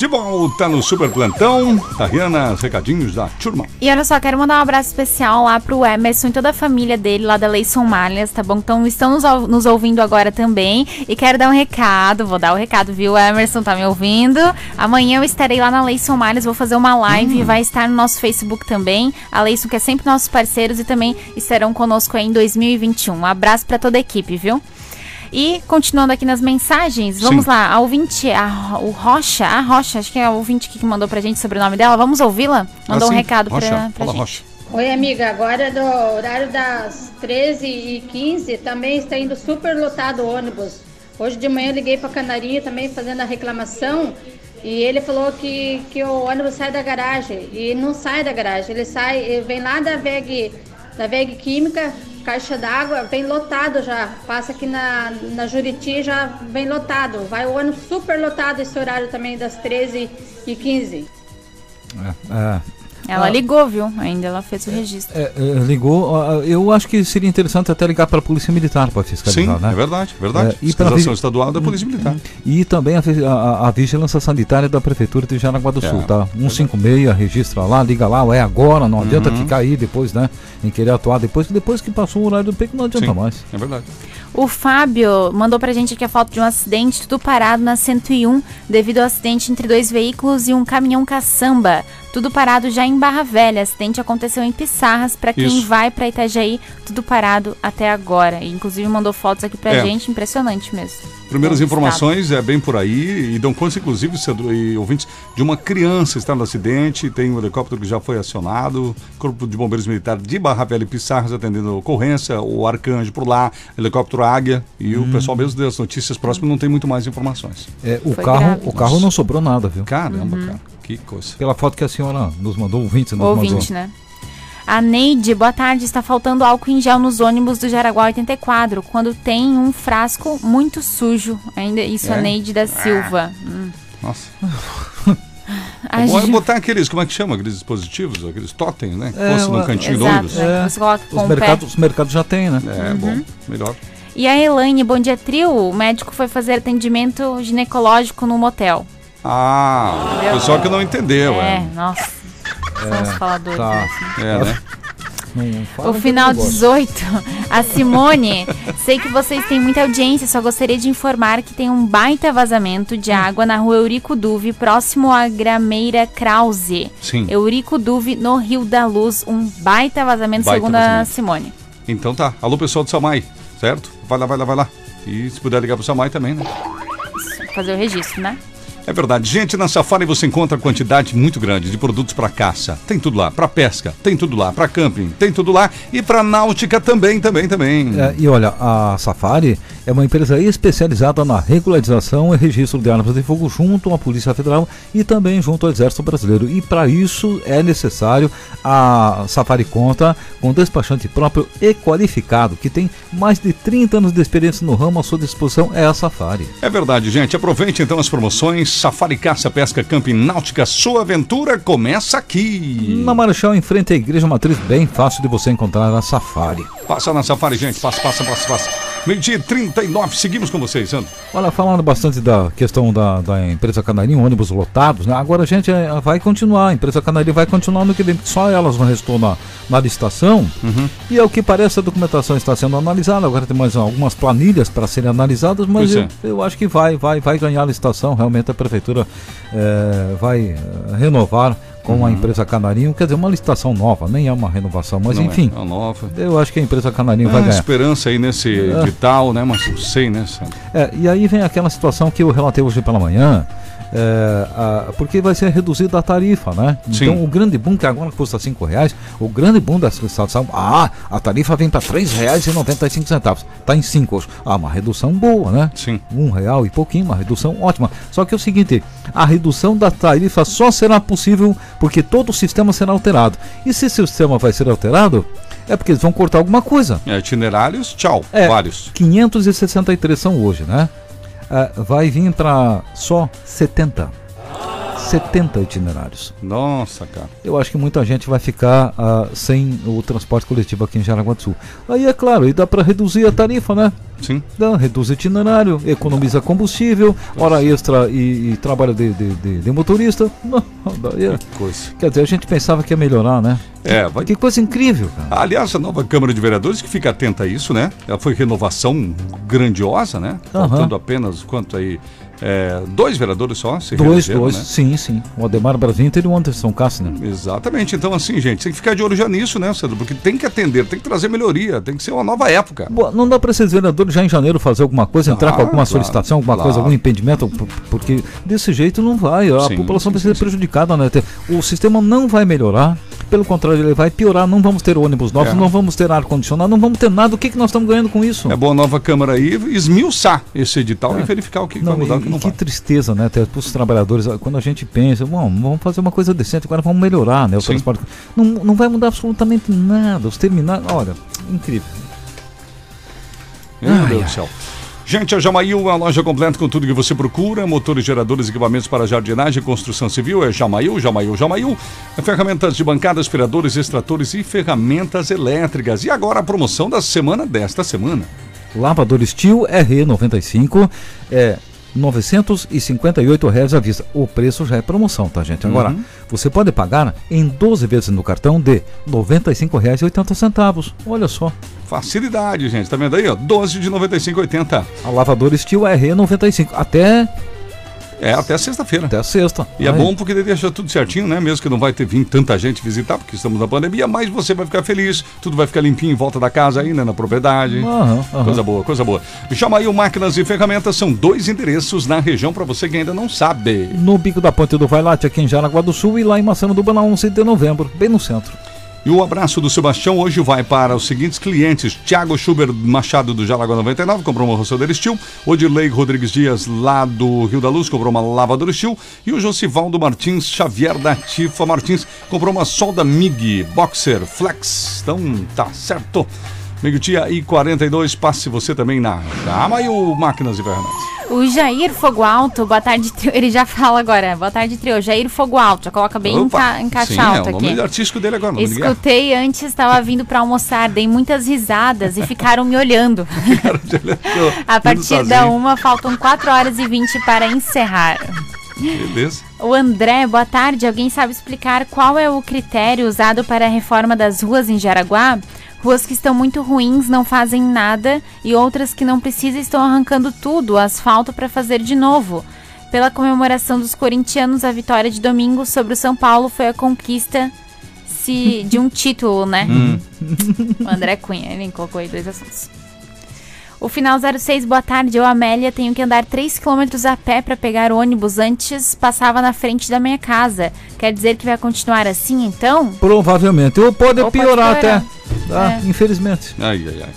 De volta no Super Plantão. Tariana, recadinhos da turma. E olha só, quero mandar um abraço especial lá pro Emerson e toda a família dele lá da Leison Malhas, tá bom? Então estão nos, nos ouvindo agora também. E quero dar um recado, vou dar o recado, viu? Emerson tá me ouvindo. Amanhã eu estarei lá na Leison Malhas, vou fazer uma live, vai estar no nosso Facebook também. A Leison, que é sempre nossos parceiros e também estarão conosco aí em 2021. Um abraço pra toda a equipe, viu? E continuando aqui nas mensagens, vamos Sim. lá, a ouvinte, a, o Rocha, a Rocha, acho que é a ouvinte que mandou pra gente sobre o nome dela, vamos ouvi-la? Mandou Ah, um recado Rocha, pra, pra fala, gente. Rocha. Oi, amiga. Agora do horário das 13h15 também está indo super lotado o ônibus. Hoje de manhã eu liguei para Canarinho também fazendo a reclamação e ele falou que, que o ônibus sai da garagem e não sai da garagem. Ele sai, ele vem lá da VEG, da VEG Química, caixa d'água, vem lotado já. Passa aqui na, na Juriti já vem lotado. Vai o ônibus super lotado esse horário também das 13h15. É, é. Ela Ah. ligou, viu? Ainda ela fez o registro. É, é, ligou. ah, Eu acho que seria interessante até ligar para a Polícia Militar para fiscalizar, Sim, né? é verdade, verdade. É, e Fiscalização vi- estadual da Polícia Militar. E também a, a- a vigilância sanitária da Prefeitura de Jaraguá do É, Sul, tá? 156, registra lá, liga lá, é agora, não adianta Uhum. ficar aí depois, né? Em querer atuar depois, depois que passou o horário do pico, não adianta Sim, mais. é verdade. O Fábio mandou pra gente aqui a foto de um acidente, tudo parado na 101, devido ao acidente entre dois veículos e um caminhão caçamba. Tudo parado já em Barra Velha. Acidente aconteceu em Pissarras. Pra quem Isso. vai pra Itajaí, tudo parado até agora. E, inclusive mandou fotos aqui pra É. gente, impressionante mesmo. Primeiras Bom informações é bem por aí e dão conta, inclusive, Cedro e ouvintes, de uma criança estar no acidente. Tem um helicóptero que já foi acionado, Corpo de Bombeiros Militar de Barra Velha e Pissarras atendendo a ocorrência, o Arcanjo por lá, helicóptero Águia e o pessoal mesmo das notícias próximas não tem muito mais informações. É, o Foi carro, grave. o carro não sobrou nada, viu? Caramba, Uhum. cara, que coisa. Pela foto que a senhora nos mandou, ouvinte nos Ouvinte, mandou. né? A Neide, boa tarde. Está faltando álcool em gel nos ônibus do Jaraguá 84, quando tem um frasco muito sujo. Ainda isso, a É? Neide da Silva. Hum. Nossa. (laughs) A É bom é botar aqueles, como é que chama? Aqueles dispositivos, aqueles totens, né? Que É, fosse num cantinho do Exato, ônibus. né? Você coloca com Os mercados, os mercados já tem, né? É, bom, melhor. E a Elaine, bom dia, trio. O médico foi fazer atendimento ginecológico no motel. Ah, o pessoal que não entendeu, é, é. nossa. São os faladores. tá. assim. É, né? O final eu não gosto. 18, a Simone, sei que vocês têm muita audiência, só gostaria de informar que tem um baita vazamento de água na rua Eurico Duve, próximo à Grameira Krause. Sim. Eurico Duve, no Rio da Luz, um baita vazamento, Baita segundo a vazamento. Simone. Então tá. Alô, pessoal do Samai, certo? Vai lá, vai lá, vai lá. E se puder ligar pro Samai também, né? Fazer o registro, né? É verdade. Gente, na Safari você encontra quantidade muito grande de produtos para caça. Tem tudo lá. Para pesca, tem tudo lá. Para camping, tem tudo lá. E para náutica também, também, também. É, e olha, a Safari é uma empresa especializada na regularização e registro de armas de fogo junto à Polícia Federal e também junto ao Exército Brasileiro. E para isso é necessário a Safari conta com despachante próprio e qualificado, que tem mais de 30 anos de experiência no ramo à sua disposição, é a Safari. É verdade, gente. Aproveite então as promoções. Safari Caça, Pesca, Camping, Náutica. Sua aventura começa aqui. Na Marechal, em frente à Igreja Matriz, bem fácil de você encontrar a Safari. Passa na Safari, gente. Passa, passa, passa, passa. Meio-dia e 39, seguimos com vocês, Sandro. Olha, falando bastante da questão da, da empresa Canarinho, ônibus lotados, né? Agora a gente é, vai continuar, a empresa Canarinho vai continuar no que vem, porque só elas não restou na, na licitação. Uhum. E ao que parece, a documentação está sendo analisada. Agora tem mais algumas planilhas para serem analisadas, mas eu, é. eu acho que vai, vai, vai ganhar a licitação. Realmente a prefeitura eh, vai eh, renovar com a empresa Canarinho. Quer dizer, uma licitação nova, nem é uma renovação, mas Não é, enfim. é nova. Eu acho que a empresa Canarinho Ah, vai ganhar. esperança aí nesse É. edital, né? Mas não sei, né, Sandro? É, e aí vem aquela situação que eu relatei hoje pela manhã, é, a- porque vai ser reduzida a tarifa, né? Sim. Então o grande boom que agora custa cinco reais, o grande boom dessa licitação, ah, a tarifa vem para três reais e noventa e cinco centavos, tá em cinco hoje. Ah, uma redução boa, né? Sim. Um real e pouquinho, uma redução ótima. Só que é o seguinte, a redução da tarifa só será possível porque todo o sistema será alterado. E se esse sistema vai ser alterado, é porque eles vão cortar alguma coisa. É, itinerários, tchau. É, Vários. 563 são hoje, né? Ah, vai vir para só 70. 70 itinerários. Nossa, cara. Eu acho que muita gente vai ficar ah, sem o transporte coletivo aqui em Jaraguá do Sul. Aí é claro, aí dá para reduzir a tarifa, né? Sim. Dá, reduz itinerário, economiza combustível, hora extra e, e trabalho de, de, de- de motorista. (laughs) Não, daí é- Coisa. Quer dizer, a gente pensava que ia melhorar, né? É, vai Que coisa incrível, cara. Aliás, a nova Câmara de Vereadores que fica atenta a isso, né? Ela foi renovação grandiosa, né? Aham. Faltando apenas quanto aí? É, dois vereadores só se Dois, dois, né? sim, sim. O Ademar Bravinter e o Anderson Kastner. Exatamente. Então, assim, gente, tem que ficar de olho já nisso, né, Sandro? Porque tem que atender, tem que trazer melhoria, tem que ser uma nova época. Boa, não dá para esses vereadores já em janeiro fazer alguma coisa, entrar com Claro, alguma claro, solicitação, alguma claro. coisa, algum impedimento, porque desse jeito não vai. A Sim, população vai ser prejudicada, né? O sistema não vai melhorar, pelo contrário, ele vai piorar. Não vamos ter ônibus novos, É. não vamos ter ar-condicionado, não vamos ter nada. O que, que nós estamos ganhando com isso? É bom a nova Câmara aí esmiuçar esse edital e verificar o que, Não, vai mudar e o que não que vai. tristeza, né? Até para os trabalhadores, quando a gente pensa, bom, vamos fazer uma coisa decente, agora vamos melhorar, né? O Sim. transporte. Não, não vai mudar absolutamente nada. Os terminais, olha, incrível. Meu Ai, Deus do céu. Gente, a Jamail, a loja completa com tudo que você procura, motores, geradores, equipamentos para jardinagem, construção civil, é Jamail, Jamail, Jamail. Ferramentas de bancadas, aspiradores, extratores e ferramentas elétricas. E agora a promoção da semana desta semana. Lavador Steel RE95 é 958 reais à vista. O preço já é promoção, tá, gente? Agora, Uhum. você pode pagar em 12 vezes no cartão de R$ 95,80. Olha só. Facilidade, gente. Tá vendo aí, ó? 12 de 95,80. A lavador Steel RE95 até É até sexta-feira. até sexta. E é Aí. bom porque deixa tudo certinho, né? Mesmo que não vai ter vindo tanta gente visitar, porque estamos na pandemia, mas você vai ficar feliz, tudo vai ficar limpinho em volta da casa aí, né? Na propriedade. Aham, aham. Coisa boa, coisa boa. Jamail Máquinas e Ferramentas são dois endereços na região para você que ainda não sabe. No Bico da Ponte do Vailate, aqui em Jaraguá do Sul, e lá em Massaranduba, na 11 de novembro, bem no centro. E o abraço do Sebastião hoje vai para os seguintes clientes: Thiago Schubert Machado do Jaraguá 99, comprou uma roçadeira Steel. Odilei Rodrigues Dias, lá do Rio da Luz, comprou uma lavadora Steel. E o Josivaldo Martins Xavier da Tifa Martins comprou uma solda MIG Boxer Flex. Então tá certo. Meio-dia e 42, passe você também na Máquinas e Ferramentas. O Jair Fogo Alto, boa tarde, trio. Ele já fala agora, boa tarde, trio. Jair Fogo Alto, já coloca bem em, Opa, ca, em caixa sim, alta é o nome aqui. artístico dele agora. Escutei antes, estava vindo para almoçar, dei muitas risadas e ficaram me olhando. (laughs) (laughs) A partir da uma, faltam 4 horas e 20 para encerrar. Beleza. O André, boa tarde. Alguém sabe explicar qual é o critério usado para a reforma das ruas em Jaraguá? Ruas que estão muito ruins, não fazem nada, e outras que não precisam estão arrancando tudo, o asfalto para fazer de novo. Pela comemoração dos corintianos, a vitória de domingo sobre o São Paulo foi a conquista se, de um título, né? Hum. O André Cunha, ele colocou aí dois assuntos. O final 06, boa tarde. Eu, Amélia, tenho que andar 3 km a pé para pegar ônibus. Antes passava na frente da minha casa. Quer dizer que vai continuar assim então? Provavelmente. Ou pode Ou pode piorar piorar. até. Tá? É. Infelizmente. Ai, ai, ai.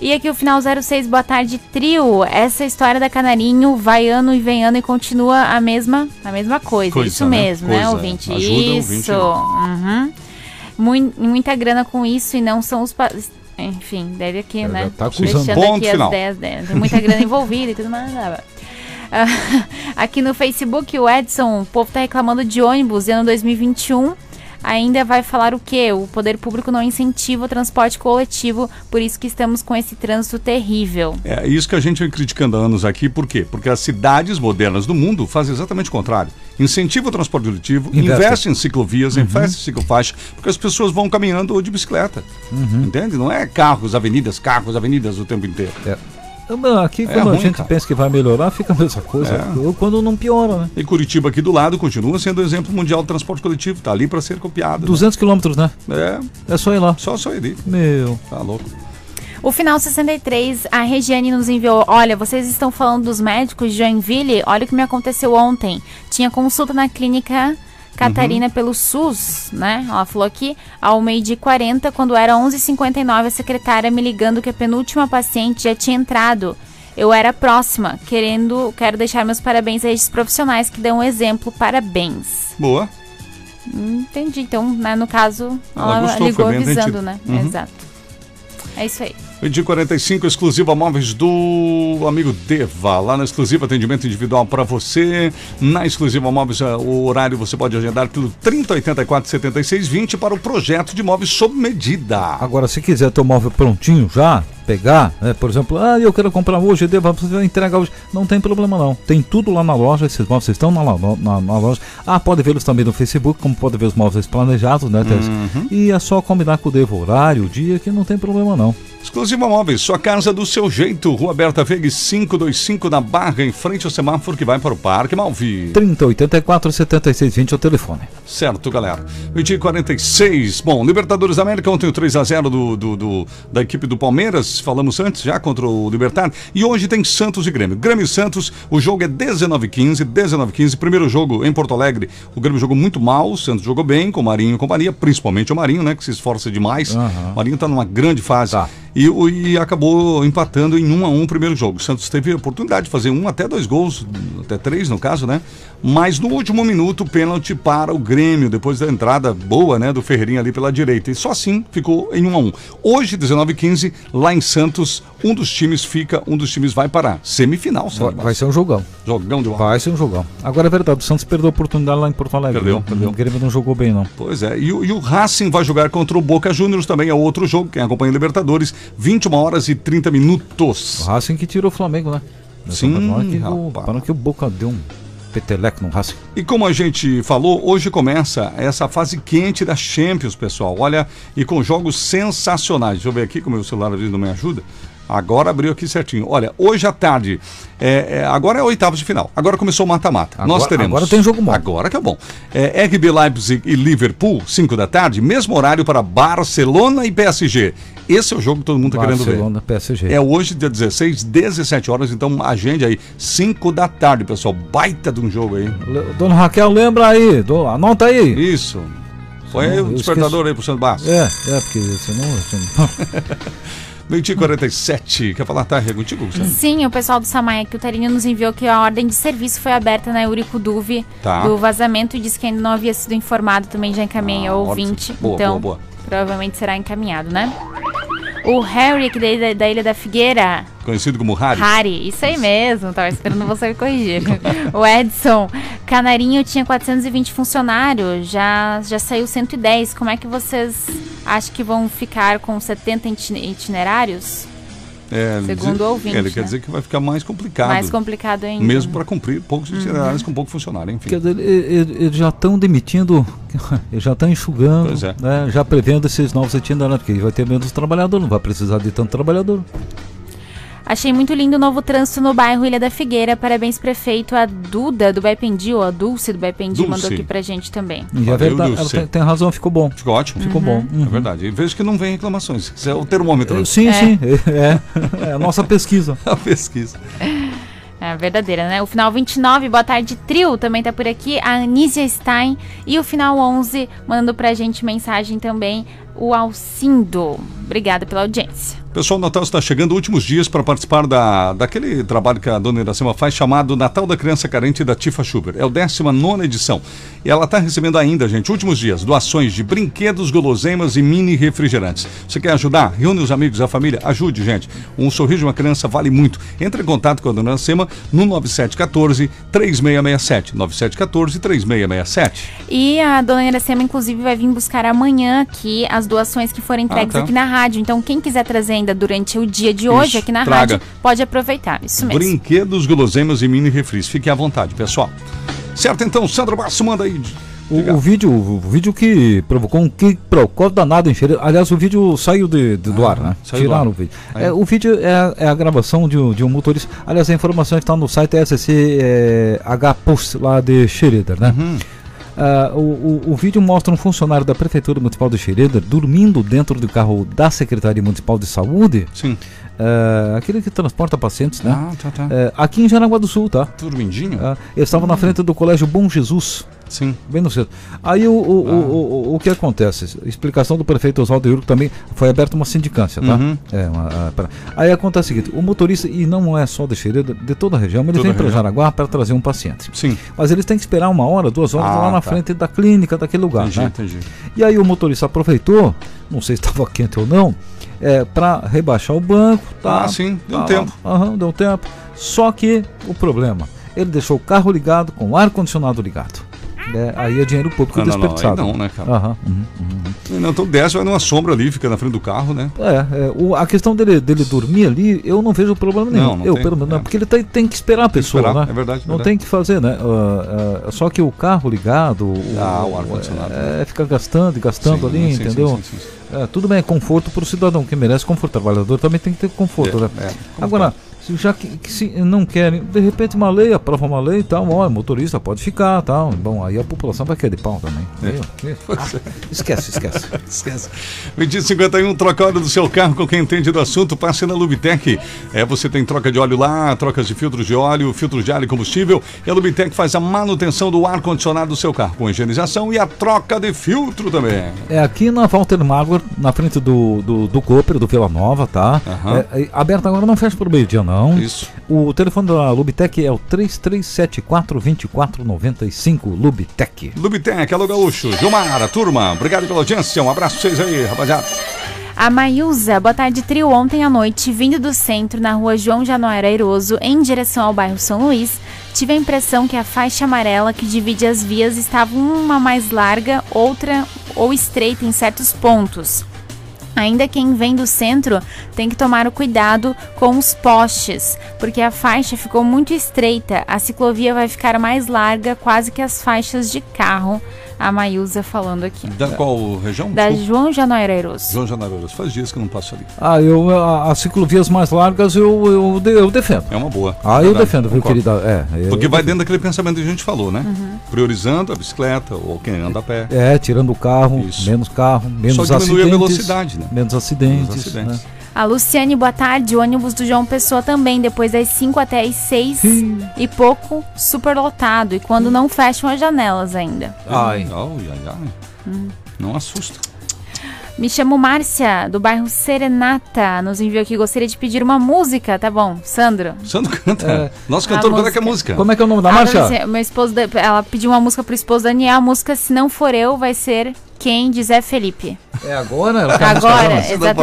E aqui o final 06, boa tarde, trio. Essa história da Canarinho vai ano e vem ano e continua a mesma, a mesma coisa. Coisa, isso né? mesmo, né, Coisa. ouvinte? Ajuda o isso. ouvinte. Uhum. Mui- muita grana com isso e não são os. Enfim, deve aqui, É, né? tá acusando. Deixando Ponto aqui final. as 10 dela. Tem muita grana envolvida e tudo mais. Ah, (laughs) Aqui no Facebook, o Edson, o povo tá reclamando de ônibus e ano 2021. Ainda vai falar o quê? O poder público não incentiva o transporte coletivo, por isso que estamos com esse trânsito terrível. É isso que a gente vem criticando há anos aqui, por quê? Porque as cidades modernas do mundo fazem exatamente o contrário. Incentiva o transporte coletivo, Investe. investe, em ciclovias, investe em ciclofaixa, porque as pessoas vão caminhando de bicicleta. Entende? Não é carros, avenidas, carros, avenidas o tempo inteiro. É. Então, Aqui, É quando a ruim, gente cara. pensa que vai melhorar, fica a mesma coisa. É. Quando não piora, né? E Curitiba aqui do lado continua sendo exemplo mundial do transporte coletivo. Tá ali para ser copiado. 200 quilômetros, né? né? É só ir lá. É, só só ali. Meu. Tá louco. O final 63, a Regiane nos enviou: Olha, vocês estão falando dos médicos de Joinville? Olha o que me aconteceu ontem. Tinha consulta na clínica Catarina pelo SUS, né? Ela falou aqui, ao meio-dia e 40, quando era 11h59, a secretária me ligando que a penúltima paciente já tinha entrado. Eu era próxima, querendo, quero deixar meus parabéns a esses profissionais que dão um exemplo. Parabéns. Boa. Entendi. Então, né, no caso, Ela ela, gostou, ligou avisando, né? Uhum. Exato. É isso aí. De 45, exclusiva móveis do amigo Deva. Lá na exclusiva atendimento individual para você. Na exclusiva móveis, eh, o horário você pode agendar pelo 3084 7620 para o projeto de móveis sob medida. Agora, se quiser ter o móvel prontinho já, pegar, né, por exemplo, ah, eu quero comprar hoje, devo entregar hoje. Não tem problema não. Tem tudo lá na loja, esses móveis estão na, na, na loja. Ah, pode vê-los também no Facebook, como pode ver os móveis planejados, né, Tess? Uhum. E é só combinar com o Devo horário, o dia, que não tem problema não. Exclusiva Móveis, sua casa do seu jeito. Rua Berta Vegue 525 na Barra, em frente ao semáforo que vai para o Parque Malvi. 3084 7620 é o telefone. Certo, galera. Meio-dia e 46. Bom, Libertadores da América, ontem o 3x0 do, do- do- da equipe do Palmeiras. Falamos antes já contra o Libertar. E hoje tem Santos e Grêmio. Grêmio e Santos, o jogo é 19h15. 19h15. Primeiro jogo em Porto Alegre. O Grêmio jogou muito mal, o Santos jogou bem, com o Marinho e companhia, principalmente o Marinho, né? Que se esforça demais. Aham. O Marinho tá numa grande fase. Tá. E, e acabou empatando em 1 a 1 o primeiro jogo. O Santos teve a oportunidade de fazer um até dois gols, até três no caso, né? Mas no último minuto, pênalti para o Grêmio, depois da entrada boa, né, do Ferreirinha ali pela direita. E só assim ficou em 1 a 1. Hoje, 19 h 15 lá em Santos, um dos times fica, um dos times vai para a semifinal, Vai, vai ser um jogão. Jogão de bola. Vai ser um jogão. Agora é verdade, o Santos perdeu a oportunidade lá em Porto Alegre. Perdeu, né? perdeu. O Grêmio não jogou bem, não. Pois é, e, o- e o Racing vai jogar contra o Boca Juniors também, é outro jogo, quem acompanha Libertadores, 21 horas e 30 O minutos. Racing que tirou o Flamengo, né? Sim, Para que, o, o Boca deu um peteleco no Racing. E como a gente falou, hoje começa essa fase quente da Champions, pessoal. Olha, e com jogos sensacionais. Deixa eu ver aqui, como o meu celular às vezes não me ajuda. Agora abriu aqui certinho. Olha, hoje à tarde, é, é, agora é oitavos de final. Agora começou o mata-mata. Nós teremos. agora tem jogo bom. Agora que é bom. É, RB Leipzig e Liverpool, 5 da tarde, mesmo horário para Barcelona e PSG. Esse é o jogo que todo mundo está querendo ver. Barcelona, PSG. É hoje, dia 16, 17 horas, então agende aí, 5 da tarde, pessoal. Baita de um jogo aí. Le- Dona Raquel, lembra aí, do- anota aí. Isso. Põe aí o despertador aí pro Santo Basso. É, é, porque senão. (laughs) senão- 20 e 47. Quer falar, tá? É contigo, Gustavo? Sim, o pessoal do Samay aqui, o Tarinho nos enviou que a ordem de serviço foi aberta na Eurico Duve Tá. do vazamento e disse que ainda não havia sido informado, também já encaminhei Ah, ao ouvinte. Boa, então, boa, boa. provavelmente será encaminhado, né? O Harry, aqui da, Ilha- da Ilha da Figueira, Conhecido como Harry. Harry, isso aí mesmo, tava esperando (laughs) você me corrigir. o Edson, Canarinho tinha 420 funcionários, já, já saiu 110. Como é que vocês acham que vão ficar com 70 itine- itinerários? É, ele Segundo o ouvinte, é, Ele quer né? dizer que vai ficar mais complicado. Mais complicado ainda. Mesmo para cumprir poucos Uhum. itinerários com pouco funcionário, enfim. Quer dizer, (laughs) eles já estão demitindo, eles já estão enxugando, é. né, já prevendo esses novos itinerários, porque vai ter menos trabalhador, não vai precisar de tanto trabalhador. Achei muito lindo o novo trânsito no bairro Ilha da Figueira. Parabéns, prefeito. A Duda do Baipendi, ou a Dulce do Baipendi, Dulce. mandou aqui pra gente também. E é verdade, ela tem, tem razão, ficou bom. Ficou ótimo. Ficou bom. É Uhum. verdade. E vejo que não vem reclamações. Isso é o termômetro. É, Sim, É. sim, é, é a nossa pesquisa. (laughs) A pesquisa. É verdadeira, né? O final 29, boa tarde, trio, também tá por aqui. A Anísia Stein. E o final 11, mandando pra gente mensagem também, o Alcindo. Obrigada pela audiência. Pessoal, o Natal está chegando, últimos dias para participar da, daquele trabalho que a dona Iracema faz, chamado Natal da Criança Carente da Tifa Schuber. É o 19 edição. E ela está recebendo ainda, gente, últimos dias, doações de brinquedos, guloseimas e mini refrigerantes. Você quer ajudar? Reúne os amigos, a família, ajude, gente. Um sorriso de uma criança vale muito. Entre em contato com a dona Iracema no 9714 3667. 9714 3667. E a dona Iracema, inclusive, vai vir buscar amanhã aqui as doações que forem entregues tá. aqui na rádio. Então, quem quiser trazer ainda durante o dia de hoje Isso, aqui na traga. rádio, pode aproveitar. Isso mesmo. Brinquedos, guloseimas e mini refris. Fiquem à vontade, pessoal. Certo, então, Sandro Basso, manda aí. O, o vídeo, o vídeo que provocou um que procó danado em Xereda. Aliás, o vídeo saiu de, de- do ar, né? Ah, saiu do Tiraram ar. o vídeo. É, o vídeo é, a- é a gravação de, um- de um motorista. Aliás, a informação está no site SC é, H Post lá de Xereda, né? Uhum. Ah, o, o, o vídeo mostra um funcionário da Prefeitura Municipal de Xereda dormindo dentro do carro da Secretaria Municipal de Saúde. Sim. Ah, aquele que transporta pacientes, né? Ah, tá, tá. É, aqui em Jaraguá do Sul, tá? Dormindinho? Ah, eu estava na frente do Colégio Bom Jesus. Sim. Bem no centro. Aí o, o, o, o, o que acontece? Explicação do prefeito Oswaldo que também foi aberta uma sindicância, tá? Uhum. É, uma, ah, pera. Aí acontece o seguinte: o motorista, e não é só de Xereda, de toda a região, ele Toda vem a para. Jaraguá para trazer um paciente. Sim. Mas eles têm que esperar uma hora, duas horas Ah, lá na tá. frente da clínica, daquele lugar. Entendi, né? entendi. E aí o motorista aproveitou, não sei se estava (laughs) quente ou não, é, para rebaixar o banco. Tá, Ah, sim, deu um tá, tempo. Aham, deu um tempo. Só que o problema, ele deixou o carro ligado com o ar-condicionado ligado. né? aí é dinheiro público Ah, não, não, desperdiçado. não, né, cara? Aham, uhum, uhum. Não, então desce, vai numa sombra ali, fica na frente do carro, né? É, é, o- a questão dele, dele dormir ali, eu não vejo problema nenhum. Não, não eu, tem, pelo menos, é. não, porque ele tem, tem que esperar a pessoa, esperar, né? é verdade, Não verdade. tem que fazer, né? Ah, ah, só que o carro ligado, o, Ah, o ar-condicionado. É, fica gastando e gastando Sim, ali, sim, entendeu? sim, sim, sim. É, tudo bem, é conforto para o cidadão, que merece conforto. O trabalhador também tem que ter conforto, É, né? é, Agora, já que, que se não querem, de repente uma lei, aprova uma lei e tal, ó, motorista pode ficar tal. Bom, aí a população vai querer de pau também. É. Meu, que- ah, esquece, esquece. (laughs) Esquece. 2051, troca óleo do seu carro com quem entende do assunto, passe na Lubitec. É, você tem troca de óleo lá, trocas de filtros de óleo, filtros de ar e combustível. E a Lubitec faz a manutenção do ar-condicionado do seu carro, com higienização e a troca de filtro também. É aqui na Walter Magor, na frente do, do, do Cooper, do Vila Nova, tá? Aham. É, é, aberto agora, não fecha por meio-dia, não. Isso. O telefone da Lubitec é o 3374-2495, Lubitec. Lubitec, alô gaúcho, Gilmar, a turma, obrigado pela audiência, um abraço pra vocês aí, rapaziada. A Maísa, boa tarde, trio. Ontem à noite, vindo do centro, na rua João Januário Airoso, em direção ao bairro São Luís, tive a impressão que a faixa amarela que divide as vias estava uma mais larga, outra ou estreita em certos pontos. Ainda quem vem do centro tem que tomar o cuidado com os postes, porque a faixa ficou muito estreita. A ciclovia vai ficar mais larga, quase que as faixas de carro. A Maísa falando aqui. Da qual região? Da Desculpa. João Januário Airoso. João Janeiros, faz dias que eu não passo ali. Ah, eu, as ciclovias mais largas eu, eu, eu defendo. É uma boa. Ah, eu Verdade, defendo, viu, concordo. querida? É, eu Porque vai defendo. dentro daquele pensamento que a gente falou, né? Uhum. Priorizando a bicicleta ou quem anda a pé. É, tirando o carro, Isso. menos carro, menos Só diminui a acidentes. velocidade, né? Menos acidentes. Menos acidentes. né? A Luciane, boa tarde. O ônibus do João Pessoa também, depois das 5 até as 6 e pouco, super lotado. E quando não fecham as janelas ainda. Ai. Ai, ai, ai. Hum. Não assusta. Me chamo Márcia, do bairro Serenata. Nos enviou aqui, gostaria de pedir uma música, tá bom? Sandro. Sandro canta. É. Nosso A cantor, é que é a música. Como é que é o nome da Ah, ser- meu esposo, ela pediu uma música pro esposo Daniel. A música, se não for eu, vai ser quem? De Zé Felipe. É agora? Ela quer a música Agora,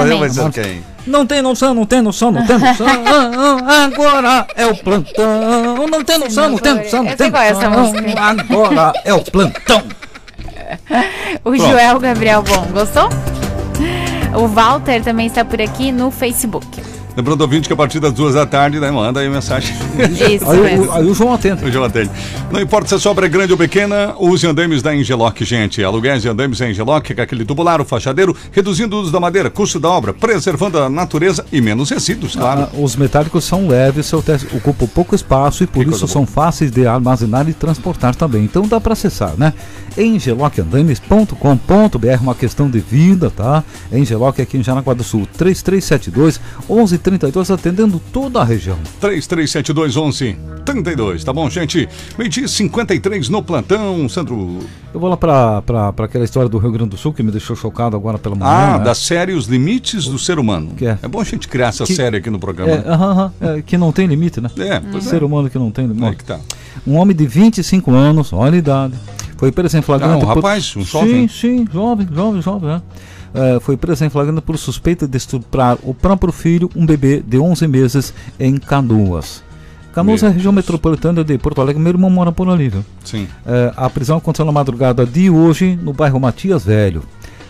dela? exatamente. quem? Não tem noção, não tem noção, não tem noção. (laughs) Ah, ah, agora é o plantão. Não tem noção, não tem noção, não Eu tem é essa noção. música. Agora é o plantão. (laughs) O Joel Gabriel Bom, gostou? O Walter também está por aqui no Facebook. Lembrando, ouvinte, que a partir das duas da tarde, né, manda aí mensagem. Isso Aí, mesmo. o- aí o João atende. O João atende. Não importa se a sua obra é grande ou pequena, use andames da Engeloc, gente. Aluguéis de andames da Engeloc, com aquele tubular, o fachadeiro, reduzindo o uso da madeira, custo da obra, preservando a natureza e menos resíduos, claro. Ah, os metálicos são leves, seu teste ocupam pouco espaço e por Que isso são fáceis de armazenar e transportar também. Então dá para acessar, né? engelocandaimes.com.br, uma questão de vida, tá? Engeloc aqui em Jaraguá do Sul, 3372 11 32 atendendo toda a região. 337211 32, tá bom, gente? Meio-dia 53 no plantão, Sandro. Eu vou lá pra, pra, pra aquela história do Rio Grande do Sul que me deixou chocado agora pela manhã. Ah, né? da série Os Limites do Ser Humano. Que é? é bom a gente criar essa Que- série aqui no programa. É, aham, aham, é, que não tem limite, né? É, pois é. Ser humano que não tem limite. Aí que tá. Um homem de 25 anos, olha a idade, foi preso em flagrante. Ah, um por- rapaz, um jovem. Sim, sim, jovem, jovem, jovem, né? É, foi preso em flagrante por suspeita de estuprar o próprio filho, um bebê de 11 meses, em Canoas. Canoas é a região metropolitana de Porto Alegre, meu irmão mora por ali, viu? Sim. É, a prisão aconteceu na madrugada de hoje no bairro Matias Velho.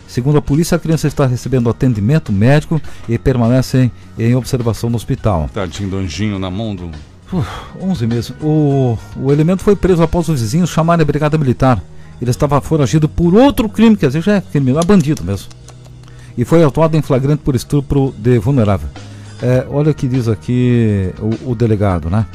Segundo a polícia, a criança está recebendo atendimento médico e permanece em, em observação no hospital. Tadinho do anjinho na mão do. Uf, 11 meses. O, o elemento foi preso após os vizinhos chamarem a brigada militar. Ele estava foragido por outro crime, quer dizer, já é crime, é bandido mesmo. E foi autuado em flagrante por estupro de vulnerável. É, olha o que diz aqui o, o delegado, né?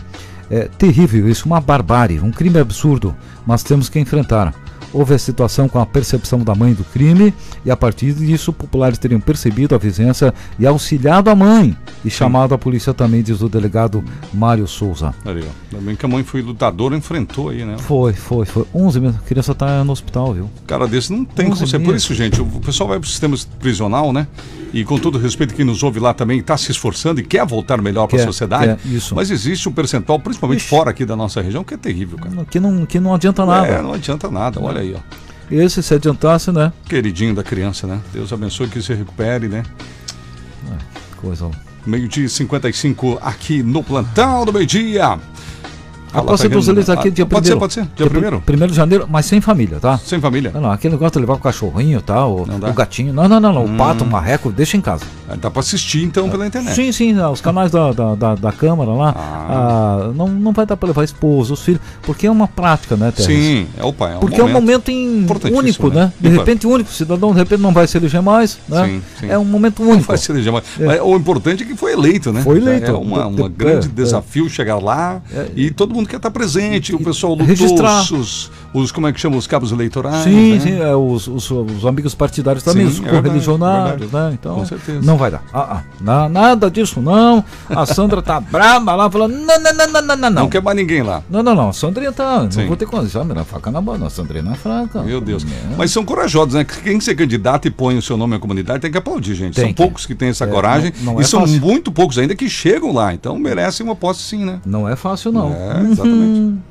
É terrível isso, uma barbárie, um crime absurdo, mas temos que enfrentar. Houve a situação com a percepção da mãe do crime e a partir disso populares teriam percebido a vizinhança e auxiliado a mãe e chamado a polícia também, diz o delegado Mário Souza. Ainda bem que a mãe foi lutadora enfrentou aí, né? Foi, foi, foi. 11 meses. A criança tá no hospital, viu? Cara desse não tem 11 como ser. Por isso, gente, o pessoal vai pro sistema prisional, né? E com todo respeito, quem nos ouve lá também está se esforçando e quer voltar melhor para a sociedade. quer, isso. Mas existe um percentual, principalmente Ixi. fora aqui da nossa região, que é terrível, cara. Que não, que não adianta nada. É, não adianta nada, olha aí, ó. Esse se adiantasse, né? Queridinho da criança, né? Deus abençoe que se recupere, né? Coisa. Meio-dia e 55 aqui no plantão do meio-dia. A posse dos eleitos aqui Ah, dia Pode primeiro. ser, pode ser. Dia primeiro? Primeiro de janeiro, mas sem família, tá? Sem família. Não, não, aquele negócio de levar o cachorrinho tal, Não dá? o gatinho. Não, não, não, não. Hum. O pato, o marreco, deixa em casa. Ah, Dá pra assistir então pela internet. Sim, sim, ah, os canais da, da, da, da Câmara lá. ah, não, não vai dar pra levar a esposa, os filhos, porque é uma prática, né? Sim, é o pai. É um Porque é um momento em- único, né? De Ímpar. repente único. O cidadão, de repente, não vai se eleger mais, né? Sim, sim. É um momento Não único. vai se eleger mais. Mas o importante é que foi eleito, né? Foi eleito. É De- uma de- grande é, desafio chegar lá e todo mundo quer estar presente. O pessoal lutou registrar. os, os, como é que chama, os cabos eleitorais. Sim, né? sim, é, os, os, os amigos partidários também, Sim, os é correligionários, verdade. né? Então, Com certeza. não vai dar. Ah, ah, na- nada disso, não. A Sandra tá (laughs) brava lá, falando, não, não, não, não, não, não. Não quer mais ninguém lá. Não, não, não. A Sandrinha tá. Sim. Não vou ter condição, a faca na bola. A Sandrinha é fraca. Meu Deus. É. Mas são corajosos, né? Quem se candidata e põe o seu nome na comunidade tem que aplaudir, gente. Tem são que. poucos que têm essa É, coragem. não- não e é são fácil. muito poucos ainda que chegam lá. Então merecem uma posse sim, né? Não é fácil, não. É, exatamente.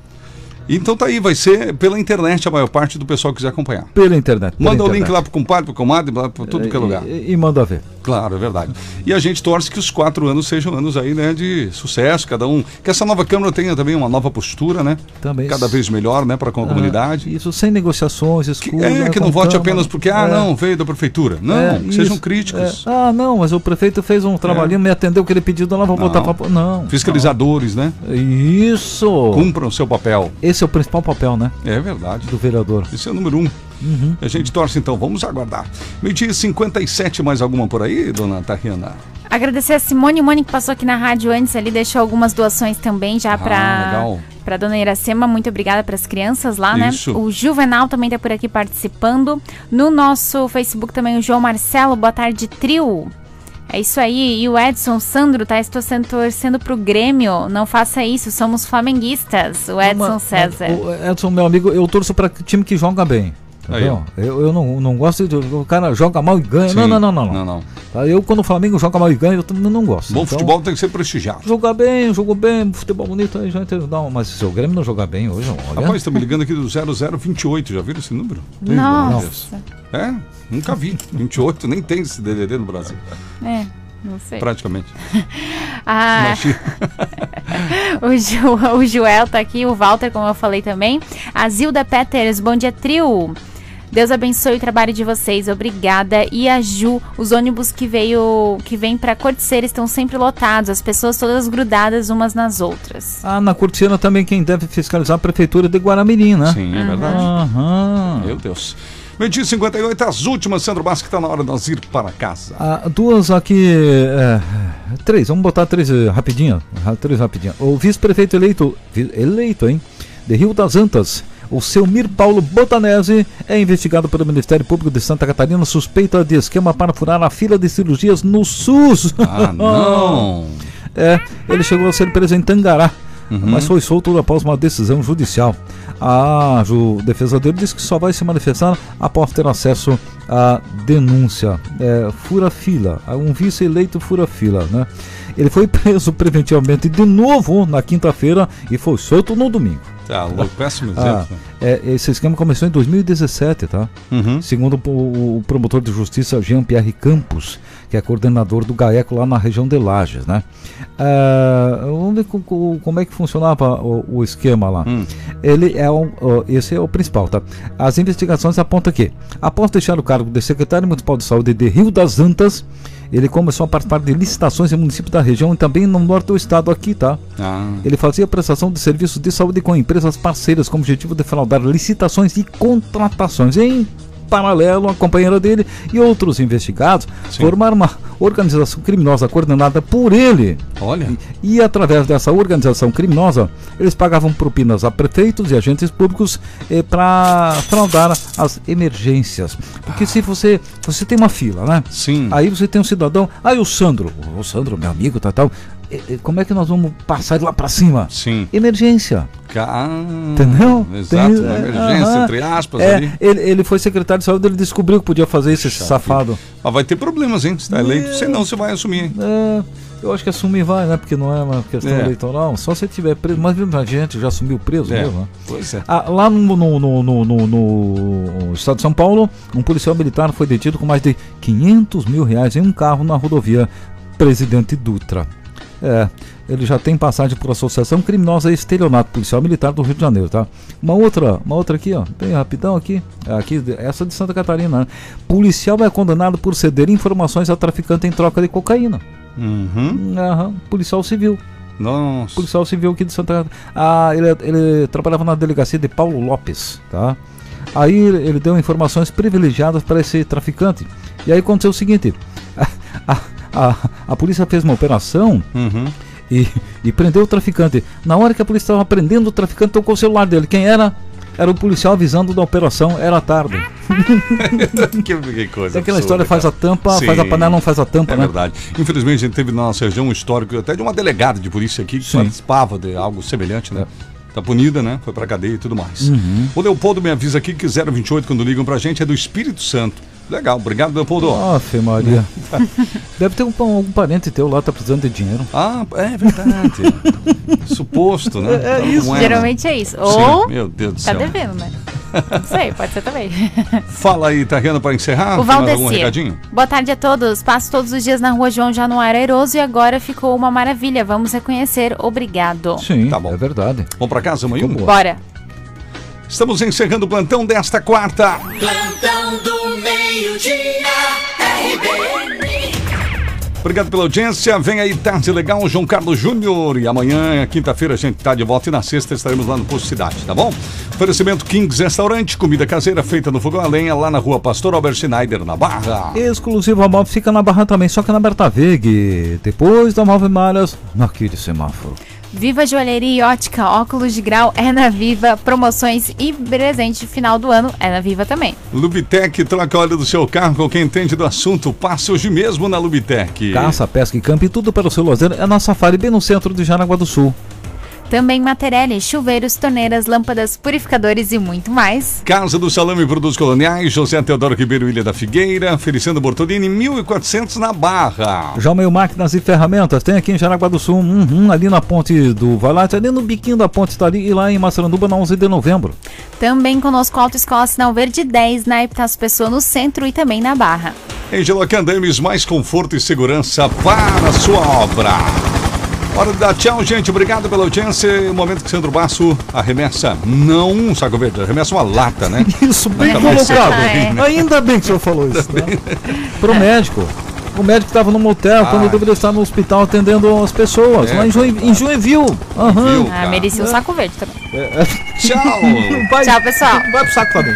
Então tá aí, vai ser pela internet a maior parte do pessoal que quiser acompanhar. Pela internet. pela Manda o link internet. lá pro compadre, pro comadre, pra tudo que é lugar. E, e manda ver. Claro, é verdade. E a gente torce que os quatro anos sejam anos aí, né, de sucesso, cada um. Que essa nova Câmara tenha também uma nova postura, né? Também. Cada vez melhor, né, para com a Ah, comunidade. Isso sem negociações, escuras. é, né, que não vote Câmara. apenas porque, ah, É. não, veio da prefeitura. Não, É, que sejam isso. críticos. É. Ah, não, mas o prefeito fez um trabalhinho, me atendeu o que ele pediu, não, vou botar Não. pra. Não. Fiscalizadores, né? Isso! Cumpram o seu papel. Esse é o principal papel, né? É verdade. Do vereador. Esse é o número um. Uhum. A gente torce então, vamos aguardar. Meio-dia e 57, mais alguma por aí, dona Tariana? Agradecer a Simone Mone que passou aqui na rádio antes ali, deixou algumas doações também já Ah, pra, legal. pra dona Iracema. Muito obrigada para as crianças lá, Isso. né? O Juvenal também tá por aqui participando. No nosso Facebook também o João Marcelo, boa tarde, trio. É isso aí. E o Edson Sandro tá estou sendo torcendo pro Grêmio. Não faça isso, somos flamenguistas. O Edson Uma- César. O Edson, meu amigo, eu torço para time que joga bem. Aí, Entendeu? eu, eu não, não gosto de. O cara joga mal e ganha. Sim. Não, não, não, não. Não, não. não. Tá, Eu, quando o Flamengo joga mal e ganha, eu também não gosto. Bom Então, futebol tem que ser prestigiado. Jogar bem, jogou bem, futebol bonito, aí já uma. Mas se o Grêmio não jogar bem hoje, olha. Rapaz, estão me ligando aqui do 0028, já viram esse número? Nossa. É? Nunca vi. 28, nem tem esse DDD no Brasil. É, não sei. Praticamente. (laughs) Ah, (laughs) o, Ju- o Joel tá aqui, o Walter, como eu falei também. A Zilda Peters, bom dia, trio. Deus abençoe o trabalho de vocês, obrigada. E a Ju, os ônibus que veio, que vêm pra Corticeira estão sempre lotados, as pessoas todas grudadas umas nas outras. Ah, na Corticeira também quem deve fiscalizar a prefeitura de Guaramirim, né? Sim, é verdade. Aham. Meu Deus. Meio-dia e 58, as últimas, Sandro Basco, que tá na hora de nós ir para casa. Ah, duas aqui. é, três, vamos botar três eh, rapidinho. ra- Três rapidinho. O vice-prefeito eleito. Eleito, hein? De Rio das Antas. O Selmir Paulo Botanese é investigado pelo Ministério Público de Santa Catarina suspeita de esquema para furar a fila de cirurgias no SUS. Ah, não. (laughs) é, ele chegou a ser preso em Tangará. Uhum. Mas foi solto após uma decisão judicial. A ju- defesa dele disse que só vai se manifestar após ter acesso à denúncia. É, fura fila, um vice-eleito fura fila, né? Ele foi (laughs) preso preventivamente de novo na quinta-feira e foi solto no domingo. Tá, louco, péssimo Ah, exemplo. é, esse esquema começou em 2017, tá? Uhum. Segundo o, o promotor de justiça Jean-Pierre Campos, que é coordenador do GAECO lá na região de Lages, né? Ah, vamos ver co- co- como é que funcionava o, o esquema lá. Hum. Ele é o, esse é o principal, tá? As investigações apontam que, após deixar o cargo de secretário municipal de saúde de Rio das Antas, ele começou a participar de licitações em municípios da região e também no norte do estado aqui, tá? Ah. Ele fazia prestação de serviços de saúde com empresas parceiras com o objetivo de fraudar licitações e contratações. Em paralelo, a companheira dele e outros investigados formaram uma organização criminosa coordenada por ele. Olha. E através dessa organização criminosa, eles pagavam propinas a prefeitos e agentes públicos para fraudar as emergências. Porque se você você tem uma fila, né? Sim. Aí você tem um cidadão, aí o Sandro, o Sandro, meu amigo, tal, tal. e- e Como é que nós vamos passar lá para cima? Sim. Emergência. Ah, Entendeu? Exato, Tem- uma é, emergência, aham. entre aspas É, ali. Ele, ele foi secretário de saúde, ele descobriu que podia fazer isso, esse safado. Mas vai ter problemas, hein? Se tá eleito, senão você vai assumir. É, eu acho que assumir vai, né? Porque não é uma questão É. eleitoral. Só se tiver preso. Mas muita gente já assumiu preso É, mesmo, né? pois é. Ah, lá no, no, no- no estado de São Paulo, um policial militar foi detido com mais de 500 mil reais em um carro na rodovia Presidente Dutra. É, ele já tem passagem por associação criminosa e estelionato policial militar do Rio de Janeiro, tá? Uma outra, uma outra aqui, ó, bem rapidão aqui, É aqui essa de Santa Catarina. né? Policial é condenado por ceder informações a traficante em troca de cocaína. Uhum. Aham, policial civil. Nossa. Policial civil aqui de Santa Ah, ele, ele trabalhava na delegacia de Paulo Lopes, tá? Aí ele deu informações privilegiadas para esse traficante. E aí aconteceu o seguinte: (laughs) a, a, a, a polícia fez uma operação Uhum. E, e prendeu o traficante. Na hora que a polícia estava prendendo o traficante, tocou o celular dele. Quem era? Era o policial avisando da operação, era tarde. que, (laughs) que coisa. É (laughs) aquela absurda, história, faz cara. a tampa, Sim. faz a panela, não faz a tampa, É né? verdade. Infelizmente, a gente teve na nossa região um histórico até de uma delegada de polícia aqui que participava de algo semelhante, né? Tá punida, né? Foi pra cadeia e tudo mais. Uhum. O Leopoldo me avisa aqui que 028, quando ligam pra gente, é do Espírito Santo. Legal, obrigado, Leopoldo. Afe Maria. (laughs) Deve ter um, algum parente teu lá, tá precisando de dinheiro. Ah, é verdade. (laughs) Suposto, né? É Então, isso. não Geralmente é isso. Sim, Ou meu Deus do tá céu. devendo, né? Não sei, pode ser também. (laughs) Fala aí, Tariana, pra encerrar. o Valdecir. Boa tarde a todos. Passo todos os dias na rua João Januário Airoso e agora ficou uma maravilha. Vamos reconhecer. Obrigado. Sim, Tá bom. é verdade. Vamos pra casa amanhã? Bora. Estamos encerrando o plantão desta quarta. Plantão do meio-dia, RBN. Obrigado pela audiência. Vem aí Tarde Legal, João Carlos Júnior. E amanhã, quinta-feira, a gente tá de volta. E na sexta estaremos lá no Posto Cidade, tá bom? Oferecimento Kings Restaurante, comida caseira feita no fogão a lenha, lá na rua Pastor Albert Schneider, na Barra. Exclusivo a Móvel fica na Barra também, só que na Berta Veg. Depois da Móvel Malhas, naquele semáforo. Viva Joalheria e Ótica, óculos de grau é na Viva, promoções e presente de final do ano é na Viva também. Lubitec, troca óleo do seu carro com quem entende do assunto. Passe hoje mesmo na Lubitec. Caça, pesca e campo e tudo para o seu lazer é na Safari, bem no centro de Jaraguá do Sul. Também Materielle, chuveiros, torneiras, lâmpadas, purificadores e muito mais. Casa do Salame Produtos Coloniais, José Teodoro Ribeiro Ilha da Figueira, Feliciano Bortolini, 1400 na Barra. Já o meio máquinas e ferramentas tem aqui em Jaraguá do Sul, uhum, ali na ponte do Valate, ali no biquinho da ponte está ali e lá em Massaranduba na 11 de novembro. Também conosco Autoescola Sinal Verde 10 na Epitácio Pessoa no centro e também na Barra. Angela Candames, mais conforto e segurança para a sua obra. Hora de dar tchau, gente. Obrigado pela audiência. O momento que Sandro Basso arremessa, não um saco verde, arremessa uma lata, né? (laughs) Isso, bem colocado. É. Ainda bem que o senhor falou (laughs) isso. Tá? Pro médico. O médico estava no motel, Ah. quando deveria estar no hospital atendendo as pessoas, É, lá em, Joinville, em Joinville. Aham. Ah, merecia um saco verde também. (laughs) Tchau. Vai, Tchau, pessoal. Vai pro saco também.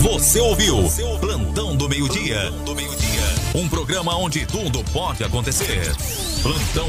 Você ouviu Plantão do Meio-Dia. Um programa onde tudo pode acontecer. Plantão